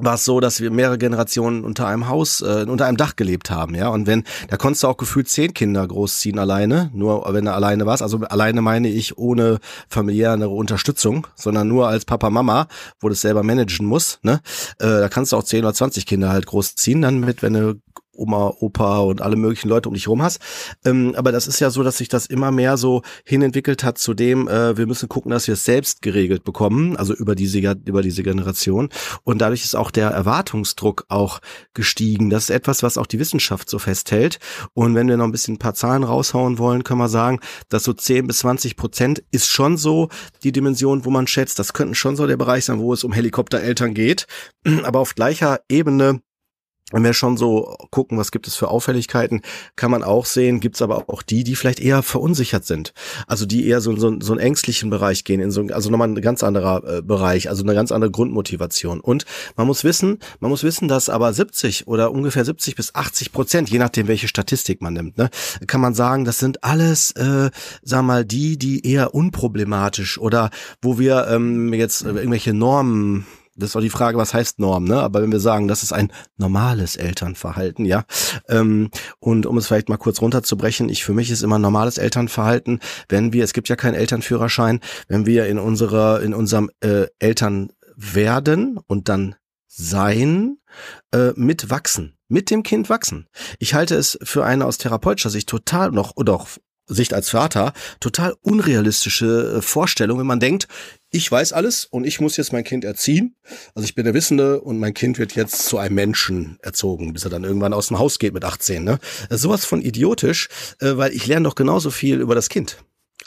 war es so, dass wir mehrere Generationen unter einem Haus, äh, unter einem Dach gelebt haben, ja. Und wenn, da konntest du auch gefühlt zehn Kinder großziehen alleine, nur wenn du alleine warst. Also alleine meine ich ohne familiäre Unterstützung, sondern nur als Papa, Mama, wo du es selber managen musst, ne. Äh, da kannst du auch zehn oder zwanzig Kinder halt großziehen, dann mit, wenn du Oma, Opa und alle möglichen Leute um dich rum hast. Ähm, aber das ist ja so, dass sich das immer mehr so hinentwickelt hat zu dem, äh, wir müssen gucken, dass wir es selbst geregelt bekommen, also über diese, über diese Generation. Und dadurch ist auch der Erwartungsdruck auch gestiegen. Das ist etwas, was auch die Wissenschaft so festhält. Und wenn wir noch ein bisschen ein paar Zahlen raushauen wollen, können wir sagen, dass so 10 bis 20 Prozent ist schon so die Dimension, wo man schätzt, das könnten schon so der Bereich sein, wo es um Helikoptereltern geht. Aber auf gleicher Ebene wenn wir schon so gucken, was gibt es für Auffälligkeiten, kann man auch sehen, gibt es aber auch die, die vielleicht eher verunsichert sind. Also die eher so, so, so einen ängstlichen Bereich gehen, in so, also nochmal ein ganz anderer äh, Bereich, also eine ganz andere Grundmotivation. Und man muss wissen, man muss wissen, dass aber 70 oder ungefähr 70 bis 80 Prozent, je nachdem welche Statistik man nimmt, ne, kann man sagen, das sind alles, äh, sag mal, die, die eher unproblematisch oder wo wir ähm, jetzt äh, irgendwelche Normen das ist auch die Frage, was heißt Norm, ne? Aber wenn wir sagen, das ist ein normales Elternverhalten, ja. Ähm, und um es vielleicht mal kurz runterzubrechen, ich für mich ist immer normales Elternverhalten, wenn wir, es gibt ja keinen Elternführerschein, wenn wir in unserer, in unserem äh, Eltern werden und dann sein, äh, mitwachsen, mit dem Kind wachsen. Ich halte es für eine aus therapeutischer Sicht total noch oder auch Sicht als Vater total unrealistische äh, Vorstellung, wenn man denkt, ich weiß alles und ich muss jetzt mein Kind erziehen. Also ich bin der Wissende und mein Kind wird jetzt zu einem Menschen erzogen, bis er dann irgendwann aus dem Haus geht mit 18. Ne? Sowas von idiotisch, äh, weil ich lerne doch genauso viel über das Kind.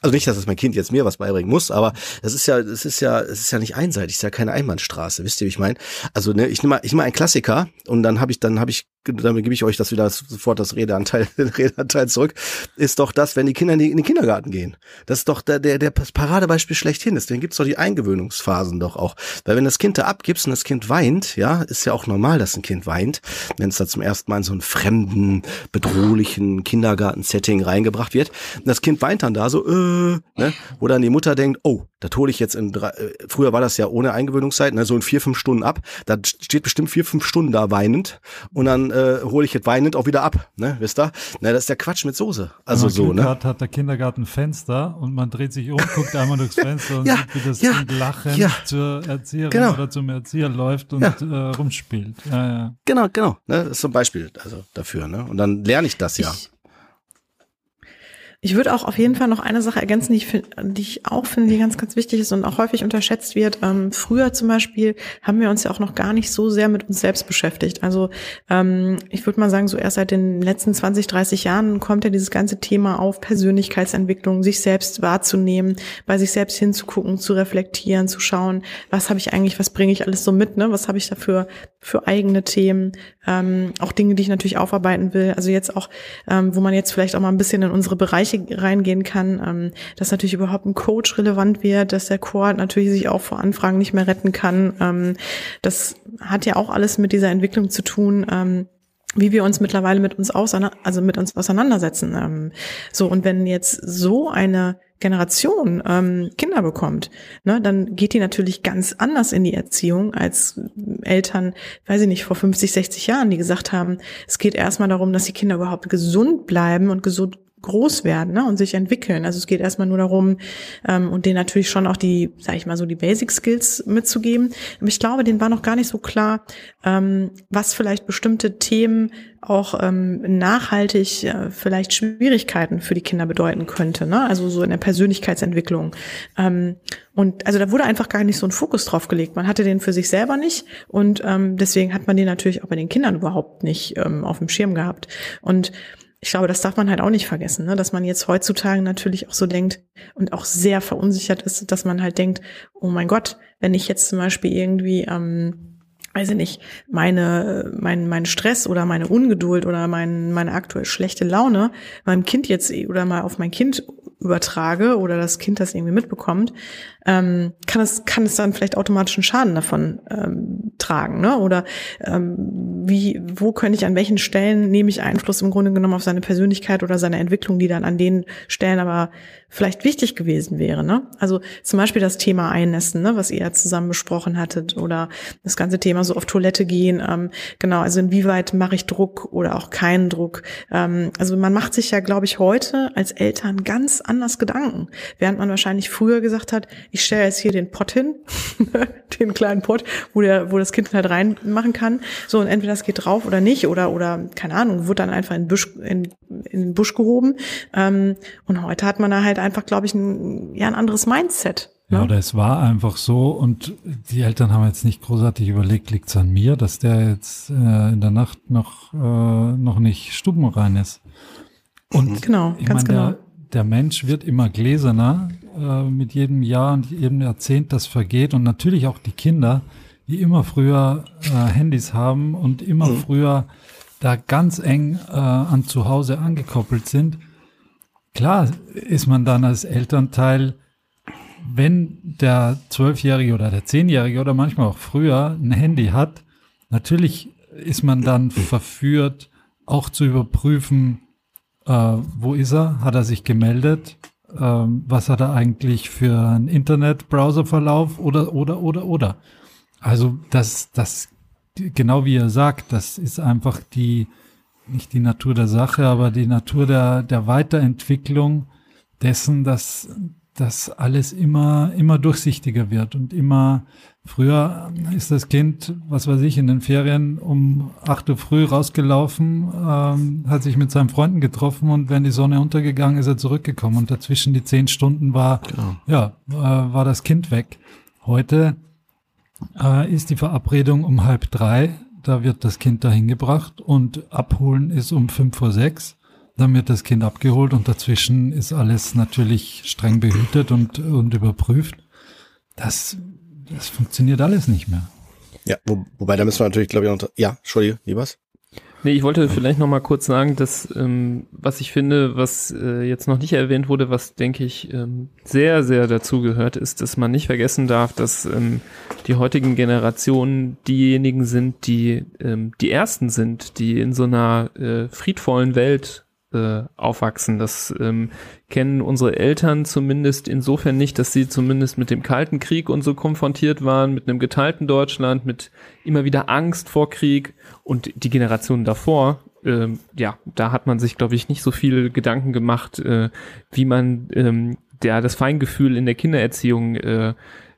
Also nicht, dass das mein Kind jetzt mir was beibringen muss, aber das ist ja, es ist ja, es ist ja nicht einseitig, es ist ja keine Einbahnstraße, wisst ihr, wie ich meine? Also ne, ich nehme mal, ich nehme mal einen Klassiker und dann habe ich, dann habe ich damit gebe ich euch das wieder sofort das Redeanteil, Redeanteil zurück, ist doch das, wenn die Kinder in, den Kindergarten gehen. Das ist doch der, der, der Paradebeispiel schlechthin. Deswegen gibt's doch die Eingewöhnungsphasen doch auch. Weil wenn das Kind da abgibst und das Kind weint, ja, ist ja auch normal, dass ein Kind weint, wenn es da zum ersten Mal in so einen fremden, bedrohlichen Kindergarten-Setting reingebracht wird. Und das Kind weint dann da so, äh, ne, wo dann die Mutter denkt, oh, das hole ich jetzt in drei, äh, früher war das ja ohne Eingewöhnungszeit, ne, so in vier, fünf Stunden ab. Da steht bestimmt vier, fünf Stunden da weinend und dann äh, hole ich jetzt weinend auch wieder ab, ne, wisst ihr? Na, das ist der Quatsch mit Soße. Also so, Glück ne? Hat, hat der Kindergarten Fenster und man dreht sich um, guckt einmal durchs Fenster und ja, sieht, wie das ja, Kind lachend ja, zur Erzieherin genau. oder zum Erzieher läuft und ja. äh, rumspielt. Ja, ja. Genau, genau. Ne, das ist so ein Beispiel also dafür, ne? Und dann lerne ich das ja. Ich ich würde auch auf jeden Fall noch eine Sache ergänzen, die ich, find, die ich auch finde, die ganz, ganz wichtig ist und auch häufig unterschätzt wird. Ähm, früher zum Beispiel haben wir uns ja auch noch gar nicht so sehr mit uns selbst beschäftigt. Also ähm, ich würde mal sagen, so erst seit den letzten 20, 30 Jahren kommt ja dieses ganze Thema auf Persönlichkeitsentwicklung, sich selbst wahrzunehmen, bei sich selbst hinzugucken, zu reflektieren, zu schauen, was habe ich eigentlich, was bringe ich alles so mit, ne? Was habe ich dafür für eigene Themen, ähm, auch Dinge, die ich natürlich aufarbeiten will. Also jetzt auch, ähm, wo man jetzt vielleicht auch mal ein bisschen in unsere Bereiche Bereiche reingehen kann, ähm, dass natürlich überhaupt ein Coach relevant wird, dass der Core natürlich sich auch vor Anfragen nicht mehr retten kann. Ähm, das hat ja auch alles mit dieser Entwicklung zu tun. Ähm, wie wir uns mittlerweile mit uns auseinander, also mit uns auseinandersetzen. Ähm, so und wenn jetzt so eine Generation ähm, Kinder bekommt, ne, dann geht die natürlich ganz anders in die Erziehung als Eltern, weiß ich nicht, vor 50, 60 Jahren, die gesagt haben, es geht erstmal darum, dass die Kinder überhaupt gesund bleiben und gesund groß werden ne, und sich entwickeln. Also es geht erstmal nur darum, ähm, und denen natürlich schon auch die, sag ich mal so, die Basic Skills mitzugeben. Aber ich glaube, denen war noch gar nicht so klar, ähm, was vielleicht bestimmte Themen auch ähm, nachhaltig äh, vielleicht Schwierigkeiten für die Kinder bedeuten könnte. Ne? Also so in der Persönlichkeitsentwicklung. Ähm, und also da wurde einfach gar nicht so ein Fokus drauf gelegt. Man hatte den für sich selber nicht und ähm, deswegen hat man den natürlich auch bei den Kindern überhaupt nicht ähm, auf dem Schirm gehabt. Und ich glaube, das darf man halt auch nicht vergessen, ne? dass man jetzt heutzutage natürlich auch so denkt und auch sehr verunsichert ist, dass man halt denkt, oh mein Gott, wenn ich jetzt zum Beispiel irgendwie, ähm, weiß ich nicht, meine, mein, mein Stress oder meine Ungeduld oder mein, meine aktuell schlechte Laune meinem Kind jetzt oder mal auf mein Kind übertrage oder das Kind das irgendwie mitbekommt, ähm, kann es kann es dann vielleicht automatischen Schaden davon ähm, tragen, ne? Oder ähm, wie wo könnte ich an welchen Stellen nehme ich Einfluss im Grunde genommen auf seine Persönlichkeit oder seine Entwicklung, die dann an den Stellen aber vielleicht wichtig gewesen wäre, ne? Also zum Beispiel das Thema Einnässen, ne, was ihr ja zusammen besprochen hattet, oder das ganze Thema so auf Toilette gehen, ähm, genau, also inwieweit mache ich Druck oder auch keinen Druck. Ähm, also man macht sich ja, glaube ich, heute als Eltern ganz anders Gedanken, während man wahrscheinlich früher gesagt hat, ich stelle jetzt hier den Pott hin, den kleinen Pott, wo der, wo das Kind halt reinmachen kann. So, und entweder das geht drauf oder nicht, oder, oder, keine Ahnung, wird dann einfach in, Busch, in, in den Busch gehoben. Ähm, und heute hat man da halt einfach, glaube ich, ein, ja, ein anderes Mindset. Ne? Ja, oder es war einfach so und die Eltern haben jetzt nicht großartig überlegt, liegt's an mir, dass der jetzt äh, in der Nacht noch, äh, noch nicht stubenrein ist. Und genau, ganz mein, genau. Der, Mensch wird immer gläserner äh, mit jedem Jahr und jedem Jahrzehnt, das vergeht. Und natürlich auch die Kinder, die immer früher äh, Handys haben und immer mhm. früher da ganz eng äh, an zu Hause angekoppelt sind. Klar ist man dann als Elternteil, wenn der Zwölfjährige oder der Zehnjährige oder manchmal auch früher ein Handy hat, natürlich ist man dann verführt, auch zu überprüfen, äh, wo ist er? Hat er sich gemeldet? Ähm, was hat er eigentlich für einen Internetbrowserverlauf? Oder, oder, oder, oder. Also das, das, genau wie ihr sagt, das ist einfach die, nicht die Natur der Sache, aber die Natur der, der Weiterentwicklung dessen, dass, dass alles immer, immer durchsichtiger wird und immer früher ist das Kind, was weiß ich, in den Ferien um acht Uhr früh rausgelaufen, ähm, hat sich mit seinen Freunden getroffen und wenn die Sonne untergegangen ist, er zurückgekommen und dazwischen die zehn Stunden war, genau. ja, äh, war das Kind weg. Heute äh, ist die Verabredung um halb drei, da wird das Kind dahin gebracht und abholen ist um fünf vor sechs. Dann wird das Kind abgeholt und dazwischen ist alles natürlich streng behütet und, und überprüft. Das, das funktioniert alles nicht mehr. Ja, wo, wobei da müssen wir natürlich, glaube ich, noch, ja, Entschuldige, Liebers. Nee, ich wollte vielleicht noch mal kurz sagen, dass ähm, was ich finde, was äh, jetzt noch nicht erwähnt wurde, was denke ich ähm, sehr, sehr dazu gehört, ist, dass man nicht vergessen darf, dass ähm, die heutigen Generationen diejenigen sind, die ähm, die ersten sind, die in so einer äh, friedvollen Welt äh, aufwachsen. Das ähm, kennen unsere Eltern zumindest insofern nicht, dass sie zumindest mit dem Kalten Krieg und so konfrontiert waren, mit einem geteilten Deutschland, mit immer wieder Angst vor Krieg und die Generation davor. Äh, ja, da hat man sich, glaube ich, nicht so viel Gedanken gemacht, äh, wie man ähm, der das Feingefühl in der Kindererziehung äh,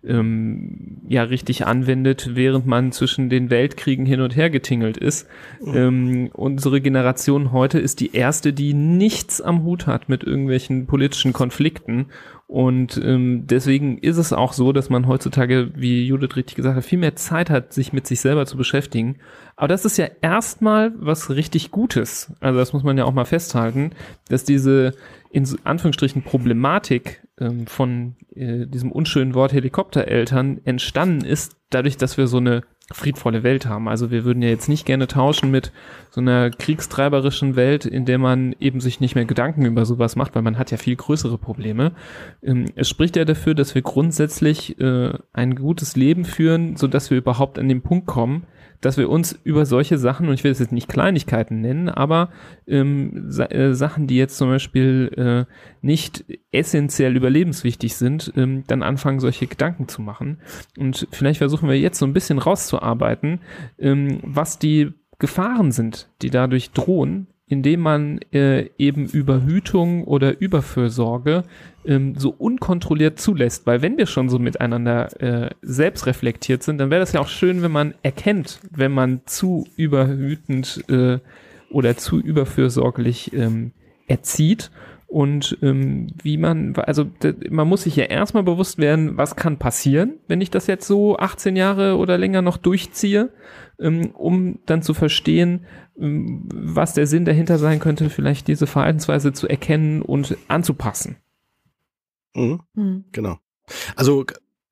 ähm, ja richtig anwendet, während man zwischen den Weltkriegen hin und her getingelt ist. Mhm. Ähm, unsere Generation heute ist die erste, die nichts am Hut hat mit irgendwelchen politischen Konflikten. Und ähm, deswegen ist es auch so, dass man heutzutage, wie Judith richtig gesagt hat, viel mehr Zeit hat, sich mit sich selber zu beschäftigen. Aber das ist ja erstmal was richtig Gutes. Also das muss man ja auch mal festhalten, dass diese in Anführungsstrichen Problematik ähm, von äh, diesem unschönen Wort Helikoptereltern entstanden ist, dadurch, dass wir so eine friedvolle Welt haben. Also wir würden ja jetzt nicht gerne tauschen mit so einer kriegstreiberischen Welt, in der man eben sich nicht mehr Gedanken über sowas macht, weil man hat ja viel größere Probleme. Ähm, es spricht ja dafür, dass wir grundsätzlich äh, ein gutes Leben führen, so dass wir überhaupt an den Punkt kommen, dass wir uns über solche Sachen, und ich will es jetzt nicht Kleinigkeiten nennen, aber ähm, Sa äh, Sachen, die jetzt zum Beispiel äh, nicht essentiell überlebenswichtig sind, ähm, dann anfangen, solche Gedanken zu machen. Und vielleicht versuchen wir jetzt so ein bisschen rauszuarbeiten, ähm, was die Gefahren sind, die dadurch drohen, indem man äh, eben Überhütung oder Überfürsorge ähm, so unkontrolliert zulässt. Weil wenn wir schon so miteinander äh, selbst reflektiert sind, dann wäre das ja auch schön, wenn man erkennt, wenn man zu überhütend äh, oder zu überfürsorglich ähm, erzieht und ähm, wie man, also man muss sich ja erstmal bewusst werden, was kann passieren, wenn ich das jetzt so 18 Jahre oder länger noch durchziehe, ähm, um dann zu verstehen, ähm, was der Sinn dahinter sein könnte, vielleicht diese Verhaltensweise zu erkennen und anzupassen. Mhm. Mhm. Genau. Also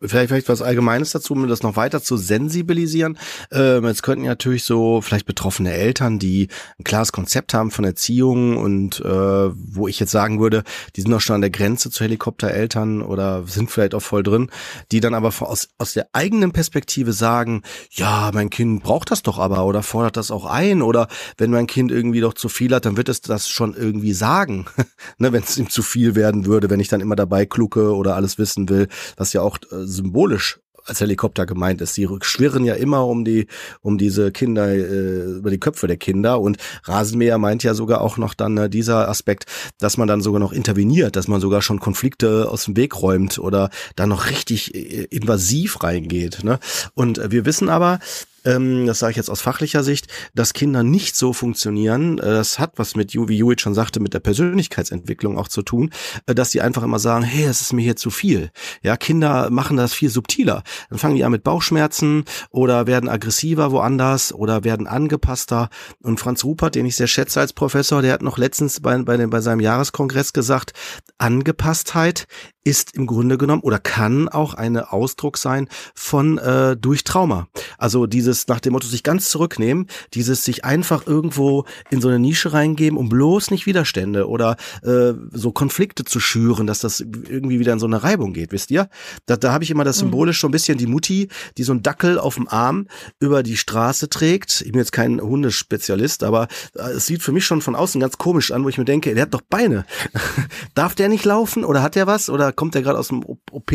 Vielleicht, vielleicht was Allgemeines dazu, um das noch weiter zu sensibilisieren. Ähm, jetzt könnten ja natürlich so vielleicht betroffene Eltern, die ein klares Konzept haben von Erziehung und äh, wo ich jetzt sagen würde, die sind auch schon an der Grenze zu Helikoptereltern oder sind vielleicht auch voll drin, die dann aber aus, aus der eigenen Perspektive sagen, ja, mein Kind braucht das doch aber oder fordert das auch ein oder wenn mein Kind irgendwie doch zu viel hat, dann wird es das schon irgendwie sagen, ne, wenn es ihm zu viel werden würde, wenn ich dann immer dabei klucke oder alles wissen will, was ja auch äh, symbolisch als Helikopter gemeint ist. Sie schwirren ja immer um die, um diese Kinder, äh, über die Köpfe der Kinder. Und Rasenmäher meint ja sogar auch noch dann äh, dieser Aspekt, dass man dann sogar noch interveniert, dass man sogar schon Konflikte aus dem Weg räumt oder da noch richtig äh, invasiv reingeht. Ne? Und äh, wir wissen aber, ähm, das sage ich jetzt aus fachlicher Sicht, dass Kinder nicht so funktionieren. Äh, das hat was mit, wie Judith schon sagte, mit der Persönlichkeitsentwicklung auch zu tun, äh, dass die einfach immer sagen, hey, es ist mir hier zu viel. Ja, Kinder machen das viel subtiler. Dann fangen die an mit Bauchschmerzen oder werden aggressiver woanders oder werden angepasster. Und Franz Rupert, den ich sehr schätze als Professor, der hat noch letztens bei, bei, bei seinem Jahreskongress gesagt, Angepasstheit ist im Grunde genommen oder kann auch eine Ausdruck sein von äh, durch Trauma. Also dieses nach dem Motto sich ganz zurücknehmen, dieses sich einfach irgendwo in so eine Nische reingeben, um bloß nicht Widerstände oder äh, so Konflikte zu schüren, dass das irgendwie wieder in so eine Reibung geht, wisst ihr? Da, da habe ich immer das mhm. symbolisch schon ein bisschen die Mutti, die so einen Dackel auf dem Arm über die Straße trägt. Ich bin jetzt kein Hundespezialist, aber äh, es sieht für mich schon von außen ganz komisch an, wo ich mir denke, der hat doch Beine. Darf der nicht laufen oder hat der was oder kommt der gerade aus dem OP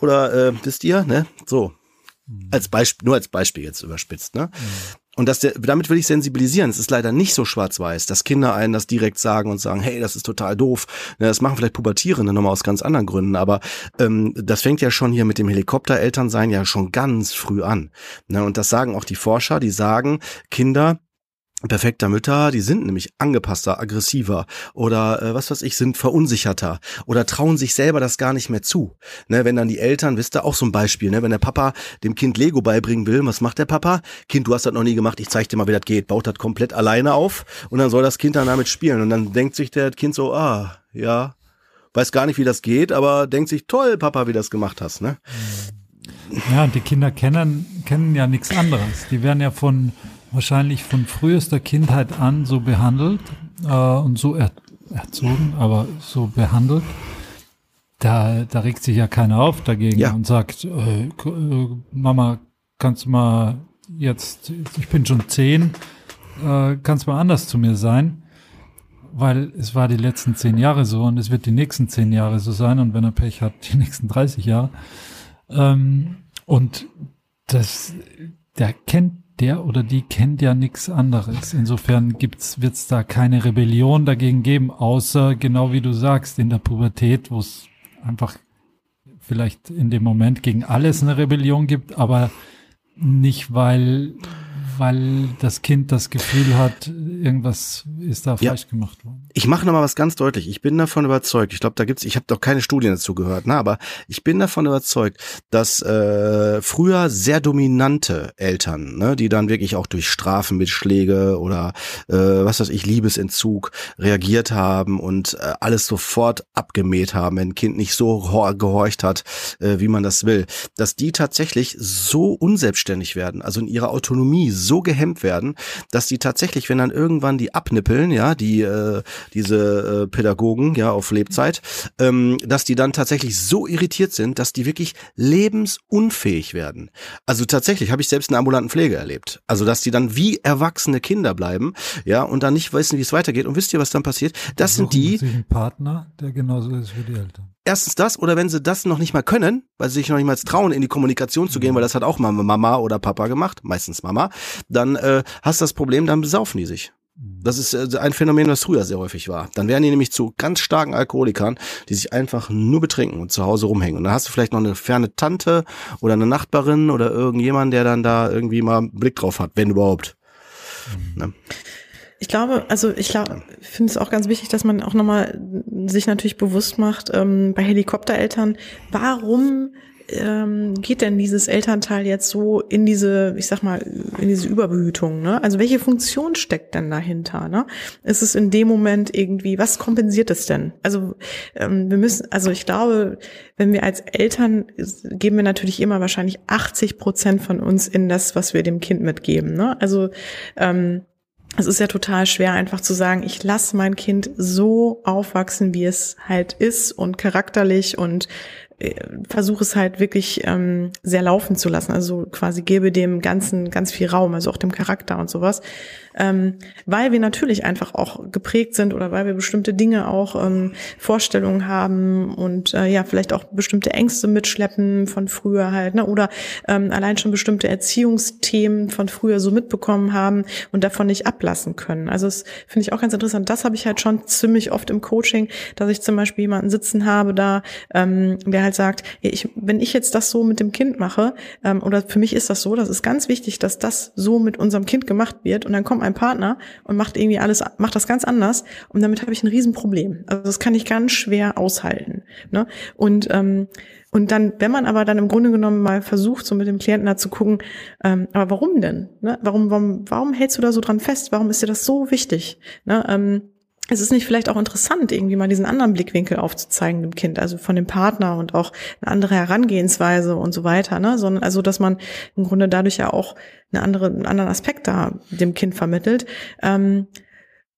oder äh, wisst ihr, ne? So. Mhm. Als Beispiel, nur als Beispiel jetzt überspitzt, ne? Mhm. Und das, damit will ich sensibilisieren. Es ist leider nicht so schwarz-weiß, dass Kinder einen das direkt sagen und sagen, hey, das ist total doof. Das machen vielleicht Pubertierende nochmal aus ganz anderen Gründen. Aber ähm, das fängt ja schon hier mit dem Helikopterelternsein ja schon ganz früh an. Ne? Und das sagen auch die Forscher, die sagen, Kinder perfekter Mütter, die sind nämlich angepasster, aggressiver oder äh, was weiß ich, sind verunsicherter oder trauen sich selber das gar nicht mehr zu. Ne, wenn dann die Eltern, wisst ihr, auch so ein Beispiel, ne, wenn der Papa dem Kind Lego beibringen will, was macht der Papa? Kind, du hast das noch nie gemacht, ich zeig dir mal, wie das geht, baut das komplett alleine auf und dann soll das Kind dann damit spielen und dann denkt sich der Kind so, ah, ja, weiß gar nicht, wie das geht, aber denkt sich, toll, Papa, wie das gemacht hast, ne? Ja, und die Kinder kennen, kennen ja nichts anderes. Die werden ja von wahrscheinlich von frühester Kindheit an so behandelt äh, und so er, erzogen, aber so behandelt. Da, da regt sich ja keiner auf dagegen ja. und sagt, äh, äh, Mama, kannst du mal jetzt, ich bin schon zehn, äh, kannst mal anders zu mir sein, weil es war die letzten zehn Jahre so und es wird die nächsten zehn Jahre so sein und wenn er Pech hat, die nächsten 30 Jahre. Ähm, und das, der kennt der oder die kennt ja nichts anderes. Insofern gibt's, wird's da keine Rebellion dagegen geben, außer genau wie du sagst, in der Pubertät, wo es einfach vielleicht in dem Moment gegen alles eine Rebellion gibt, aber nicht, weil weil das Kind das Gefühl hat, irgendwas ist da falsch gemacht worden. Ich mache nochmal was ganz deutlich. Ich bin davon überzeugt. Ich glaube, da gibt's, ich habe doch keine Studien dazu gehört, ne? aber ich bin davon überzeugt, dass äh, früher sehr dominante Eltern, ne, die dann wirklich auch durch Strafen mit Schläge oder äh, was weiß ich, Liebesentzug reagiert haben und äh, alles sofort abgemäht haben, wenn ein Kind nicht so gehorcht hat, äh, wie man das will, dass die tatsächlich so unselbstständig werden, also in ihrer Autonomie so gehemmt werden, dass die tatsächlich, wenn dann irgendwann die abnippeln, ja, die äh, diese äh, Pädagogen, ja, auf Lebzeit, ähm, dass die dann tatsächlich so irritiert sind, dass die wirklich lebensunfähig werden. Also tatsächlich habe ich selbst eine ambulanten Pflege erlebt. Also dass die dann wie erwachsene Kinder bleiben, ja, und dann nicht wissen, wie es weitergeht. Und wisst ihr, was dann passiert? Das sind die. Partner, der genauso ist wie die Eltern erstens das oder wenn sie das noch nicht mal können, weil sie sich noch nicht mal trauen, in die Kommunikation zu gehen, weil das hat auch mal Mama oder Papa gemacht, meistens Mama, dann äh, hast du das Problem, dann besaufen die sich. Das ist äh, ein Phänomen, das früher sehr häufig war. Dann werden die nämlich zu ganz starken Alkoholikern, die sich einfach nur betrinken und zu Hause rumhängen. Und dann hast du vielleicht noch eine ferne Tante oder eine Nachbarin oder irgendjemand, der dann da irgendwie mal einen Blick drauf hat, wenn überhaupt. Mhm. Ne? Ich glaube, also ich glaube, finde es auch ganz wichtig, dass man auch nochmal sich natürlich bewusst macht, ähm, bei Helikoptereltern, warum ähm, geht denn dieses Elternteil jetzt so in diese, ich sag mal, in diese Überbehütung? Ne? Also welche Funktion steckt denn dahinter? Ne? Ist es in dem Moment irgendwie, was kompensiert es denn? Also ähm, wir müssen, also ich glaube, wenn wir als Eltern geben wir natürlich immer wahrscheinlich 80 Prozent von uns in das, was wir dem Kind mitgeben. Ne? Also ähm, es ist ja total schwer, einfach zu sagen, ich lasse mein Kind so aufwachsen, wie es halt ist und charakterlich und versuche es halt wirklich ähm, sehr laufen zu lassen. Also quasi gebe dem Ganzen ganz viel Raum, also auch dem Charakter und sowas ähm, weil wir natürlich einfach auch geprägt sind oder weil wir bestimmte Dinge auch ähm, Vorstellungen haben und äh, ja vielleicht auch bestimmte Ängste mitschleppen von früher halt ne? oder ähm, allein schon bestimmte Erziehungsthemen von früher so mitbekommen haben und davon nicht ablassen können. Also das finde ich auch ganz interessant. Das habe ich halt schon ziemlich oft im Coaching, dass ich zum Beispiel jemanden sitzen habe da, ähm, der halt sagt, ich, wenn ich jetzt das so mit dem Kind mache ähm, oder für mich ist das so, das ist ganz wichtig, dass das so mit unserem Kind gemacht wird und dann kommt ein Partner und macht irgendwie alles, macht das ganz anders und damit habe ich ein Riesenproblem. Also das kann ich ganz schwer aushalten. Ne? Und ähm, und dann, wenn man aber dann im Grunde genommen mal versucht, so mit dem Klienten da zu gucken, ähm, aber warum denn? Ne? Warum, warum, warum hältst du da so dran fest? Warum ist dir das so wichtig? Ne? Ähm, es ist nicht vielleicht auch interessant, irgendwie mal diesen anderen Blickwinkel aufzuzeigen dem Kind, also von dem Partner und auch eine andere Herangehensweise und so weiter, ne? Sondern also, dass man im Grunde dadurch ja auch eine andere, einen anderen Aspekt da dem Kind vermittelt. Ähm,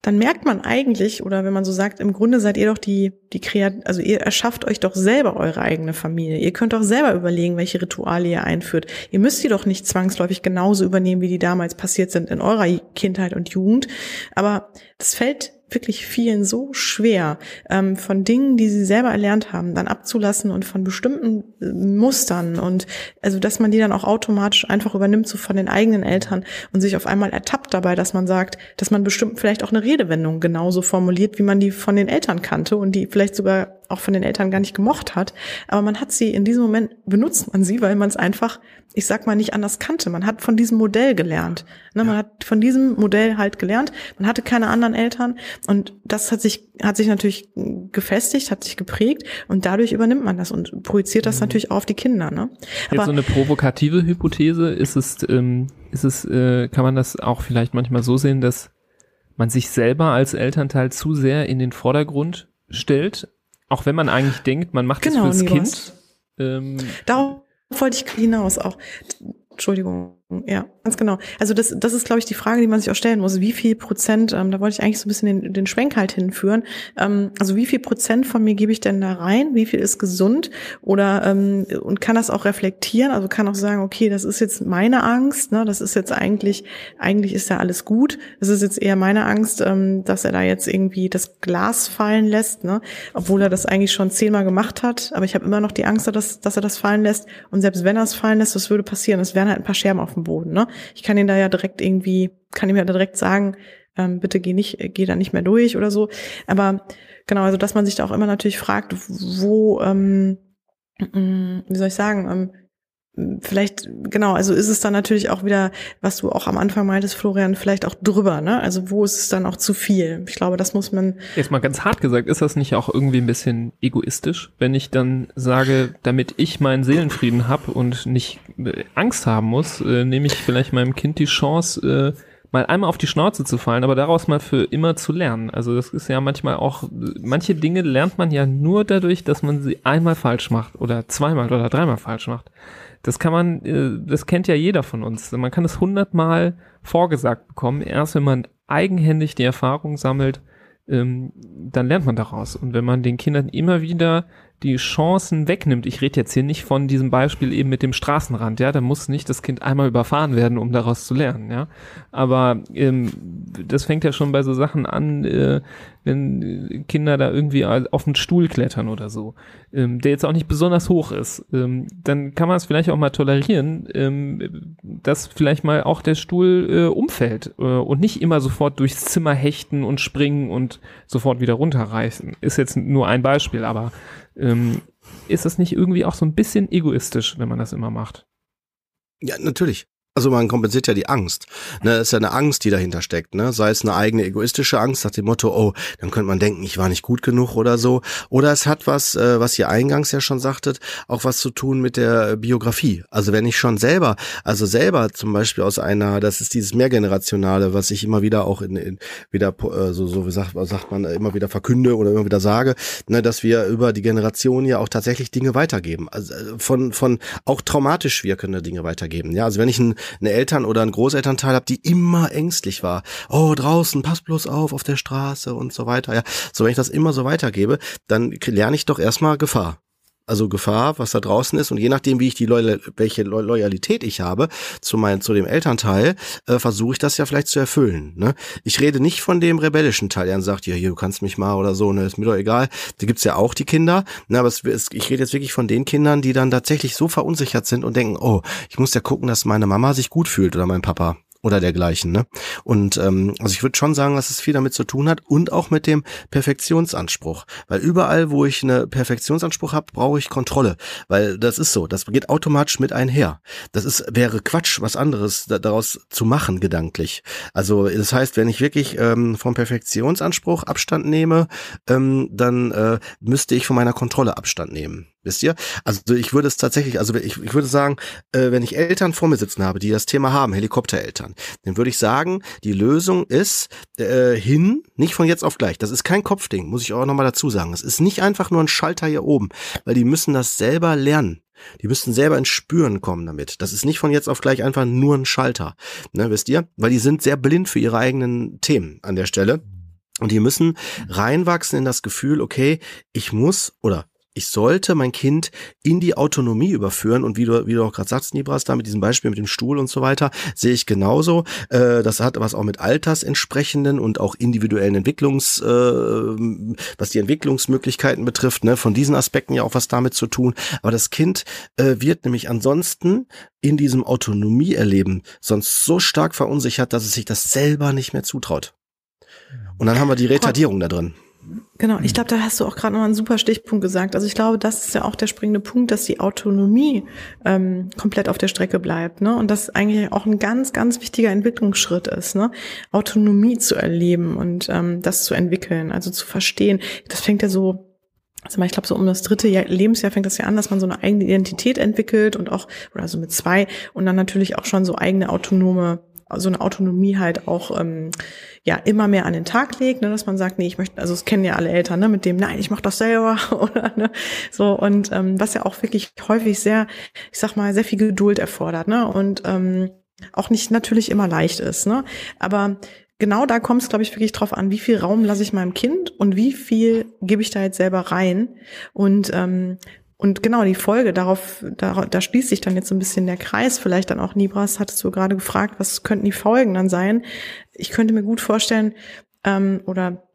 dann merkt man eigentlich, oder wenn man so sagt, im Grunde seid ihr doch die, die Kreat, also ihr erschafft euch doch selber eure eigene Familie. Ihr könnt doch selber überlegen, welche Rituale ihr einführt. Ihr müsst die doch nicht zwangsläufig genauso übernehmen, wie die damals passiert sind in eurer Kindheit und Jugend. Aber das fällt wirklich vielen so schwer, ähm, von Dingen, die sie selber erlernt haben, dann abzulassen und von bestimmten äh, Mustern. Und also, dass man die dann auch automatisch einfach übernimmt, so von den eigenen Eltern und sich auf einmal ertappt dabei, dass man sagt, dass man bestimmt vielleicht auch eine Redewendung genauso formuliert, wie man die von den Eltern kannte und die vielleicht sogar auch von den Eltern gar nicht gemocht hat. Aber man hat sie in diesem Moment, benutzt man sie, weil man es einfach, ich sag mal, nicht anders kannte. Man hat von diesem Modell gelernt. Ne, man hat von diesem Modell halt gelernt. Man hatte keine anderen Eltern. Und das hat sich, hat sich natürlich gefestigt, hat sich geprägt. Und dadurch übernimmt man das und projiziert das mhm. natürlich auf die Kinder. Ne? Aber Jetzt so eine provokative Hypothese ist es, ähm, ist es, äh, kann man das auch vielleicht manchmal so sehen, dass man sich selber als Elternteil zu sehr in den Vordergrund stellt auch wenn man eigentlich denkt, man macht genau, das fürs Kind. Ähm, Darauf wollte ich hinaus auch. Entschuldigung, ja, ganz genau. Also das, das ist, glaube ich, die Frage, die man sich auch stellen muss. Wie viel Prozent, ähm, da wollte ich eigentlich so ein bisschen den, den Schwenk halt hinführen. Ähm, also wie viel Prozent von mir gebe ich denn da rein? Wie viel ist gesund? Oder ähm, und kann das auch reflektieren? Also kann auch sagen, okay, das ist jetzt meine Angst, ne? Das ist jetzt eigentlich, eigentlich ist ja alles gut. Das ist jetzt eher meine Angst, ähm, dass er da jetzt irgendwie das Glas fallen lässt, ne? Obwohl er das eigentlich schon zehnmal gemacht hat. Aber ich habe immer noch die Angst, dass, dass er das fallen lässt. Und selbst wenn er es fallen lässt, was würde passieren? Es wären halt ein paar Scherben auf dem Boden. Ne? Ich kann ihn da ja direkt irgendwie, kann ihm ja direkt sagen, ähm, bitte geh nicht, geh da nicht mehr durch oder so. Aber genau, also dass man sich da auch immer natürlich fragt, wo, ähm, mm, wie soll ich sagen, ähm, vielleicht, genau, also ist es dann natürlich auch wieder, was du auch am Anfang meintest, Florian, vielleicht auch drüber, ne? Also wo ist es dann auch zu viel? Ich glaube, das muss man. Jetzt mal ganz hart gesagt, ist das nicht auch irgendwie ein bisschen egoistisch, wenn ich dann sage, damit ich meinen Seelenfrieden habe und nicht äh, Angst haben muss, äh, nehme ich vielleicht meinem Kind die Chance, äh, mal einmal auf die Schnauze zu fallen, aber daraus mal für immer zu lernen. Also das ist ja manchmal auch, manche Dinge lernt man ja nur dadurch, dass man sie einmal falsch macht oder zweimal oder dreimal falsch macht. Das kann man, äh, das kennt ja jeder von uns. Man kann es hundertmal vorgesagt bekommen. Erst wenn man eigenhändig die Erfahrung sammelt, ähm, dann lernt man daraus. Und wenn man den Kindern immer wieder die Chancen wegnimmt. Ich rede jetzt hier nicht von diesem Beispiel eben mit dem Straßenrand, ja, da muss nicht das Kind einmal überfahren werden, um daraus zu lernen, ja. Aber ähm, das fängt ja schon bei so Sachen an, äh, wenn Kinder da irgendwie auf den Stuhl klettern oder so, ähm, der jetzt auch nicht besonders hoch ist, ähm, dann kann man es vielleicht auch mal tolerieren, ähm, dass vielleicht mal auch der Stuhl äh, umfällt äh, und nicht immer sofort durchs Zimmer hechten und springen und sofort wieder runterreißen. Ist jetzt nur ein Beispiel, aber ähm, ist das nicht irgendwie auch so ein bisschen egoistisch, wenn man das immer macht? Ja, natürlich. Also man kompensiert ja die Angst. Ne, das ist ja eine Angst, die dahinter steckt. Ne? Sei es eine eigene egoistische Angst nach dem Motto, oh, dann könnte man denken, ich war nicht gut genug oder so. Oder es hat was, äh, was ihr eingangs ja schon sagtet, auch was zu tun mit der Biografie. Also wenn ich schon selber, also selber zum Beispiel aus einer, das ist dieses mehrgenerationale, was ich immer wieder auch in, in wieder äh, so so wie sagt, sagt man immer wieder verkünde oder immer wieder sage, ne, dass wir über die Generation ja auch tatsächlich Dinge weitergeben. Also äh, von von auch traumatisch wirkende Dinge weitergeben. Ja, also wenn ich ein eine Eltern- oder ein Großelternteil habe, die immer ängstlich war. Oh, draußen, pass bloß auf, auf der Straße und so weiter. Ja, so wenn ich das immer so weitergebe, dann lerne ich doch erstmal Gefahr also Gefahr, was da draußen ist und je nachdem, wie ich die Loyal welche Loyalität ich habe zu meinem zu dem Elternteil, äh, versuche ich das ja vielleicht zu erfüllen. Ne? Ich rede nicht von dem rebellischen Teil, der sagt, ja, hier, du kannst mich mal oder so, ne, ist mir doch egal. Da gibt's ja auch die Kinder, ne, aber es, es, ich rede jetzt wirklich von den Kindern, die dann tatsächlich so verunsichert sind und denken, oh, ich muss ja gucken, dass meine Mama sich gut fühlt oder mein Papa oder dergleichen. Ne? Und ähm, also ich würde schon sagen, dass es viel damit zu tun hat und auch mit dem Perfektionsanspruch. Weil überall, wo ich eine Perfektionsanspruch habe, brauche ich Kontrolle. Weil das ist so, das geht automatisch mit einher. Das ist wäre Quatsch, was anderes da, daraus zu machen, gedanklich. Also das heißt, wenn ich wirklich ähm, vom Perfektionsanspruch Abstand nehme, ähm, dann äh, müsste ich von meiner Kontrolle Abstand nehmen. Wisst ihr? Also ich würde es tatsächlich, also ich, ich würde sagen, äh, wenn ich Eltern vor mir sitzen habe, die das Thema haben, Helikoptereltern, dann würde ich sagen, die Lösung ist äh, hin, nicht von jetzt auf gleich. Das ist kein Kopfding, muss ich auch nochmal dazu sagen. Es ist nicht einfach nur ein Schalter hier oben, weil die müssen das selber lernen. Die müssten selber ins Spüren kommen damit. Das ist nicht von jetzt auf gleich einfach nur ein Schalter. Ne, wisst ihr? Weil die sind sehr blind für ihre eigenen Themen an der Stelle. Und die müssen reinwachsen in das Gefühl, okay, ich muss oder ich sollte mein Kind in die Autonomie überführen und wie du, wie du auch gerade sagst, Nibras, da mit diesem Beispiel mit dem Stuhl und so weiter, sehe ich genauso. Äh, das hat was auch mit altersentsprechenden und auch individuellen Entwicklungs, äh, was die Entwicklungsmöglichkeiten betrifft, ne, von diesen Aspekten ja auch was damit zu tun. Aber das Kind äh, wird nämlich ansonsten in diesem Autonomieerleben sonst so stark verunsichert, dass es sich das selber nicht mehr zutraut. Und dann haben wir die Retardierung da drin. Genau, ich glaube, da hast du auch gerade noch einen super Stichpunkt gesagt. Also ich glaube, das ist ja auch der springende Punkt, dass die Autonomie ähm, komplett auf der Strecke bleibt, ne? Und das eigentlich auch ein ganz, ganz wichtiger Entwicklungsschritt ist, ne? Autonomie zu erleben und ähm, das zu entwickeln, also zu verstehen. Das fängt ja so also ich glaube, so um das dritte Jahr, Lebensjahr fängt das ja an, dass man so eine eigene Identität entwickelt und auch, oder so mit zwei und dann natürlich auch schon so eigene autonome so eine Autonomie halt auch ähm, ja immer mehr an den Tag legt, ne, dass man sagt, nee, ich möchte, also es kennen ja alle Eltern, ne, mit dem, nein, ich mach das selber oder ne, so und ähm, was ja auch wirklich häufig sehr, ich sag mal, sehr viel Geduld erfordert, ne und ähm, auch nicht natürlich immer leicht ist, ne, aber genau da kommt es, glaube ich, wirklich drauf an, wie viel Raum lasse ich meinem Kind und wie viel gebe ich da jetzt selber rein und ähm, und genau, die Folge, darauf, da, da schließt sich dann jetzt so ein bisschen der Kreis. Vielleicht dann auch Nibras, hattest du gerade gefragt, was könnten die Folgen dann sein? Ich könnte mir gut vorstellen, ähm, oder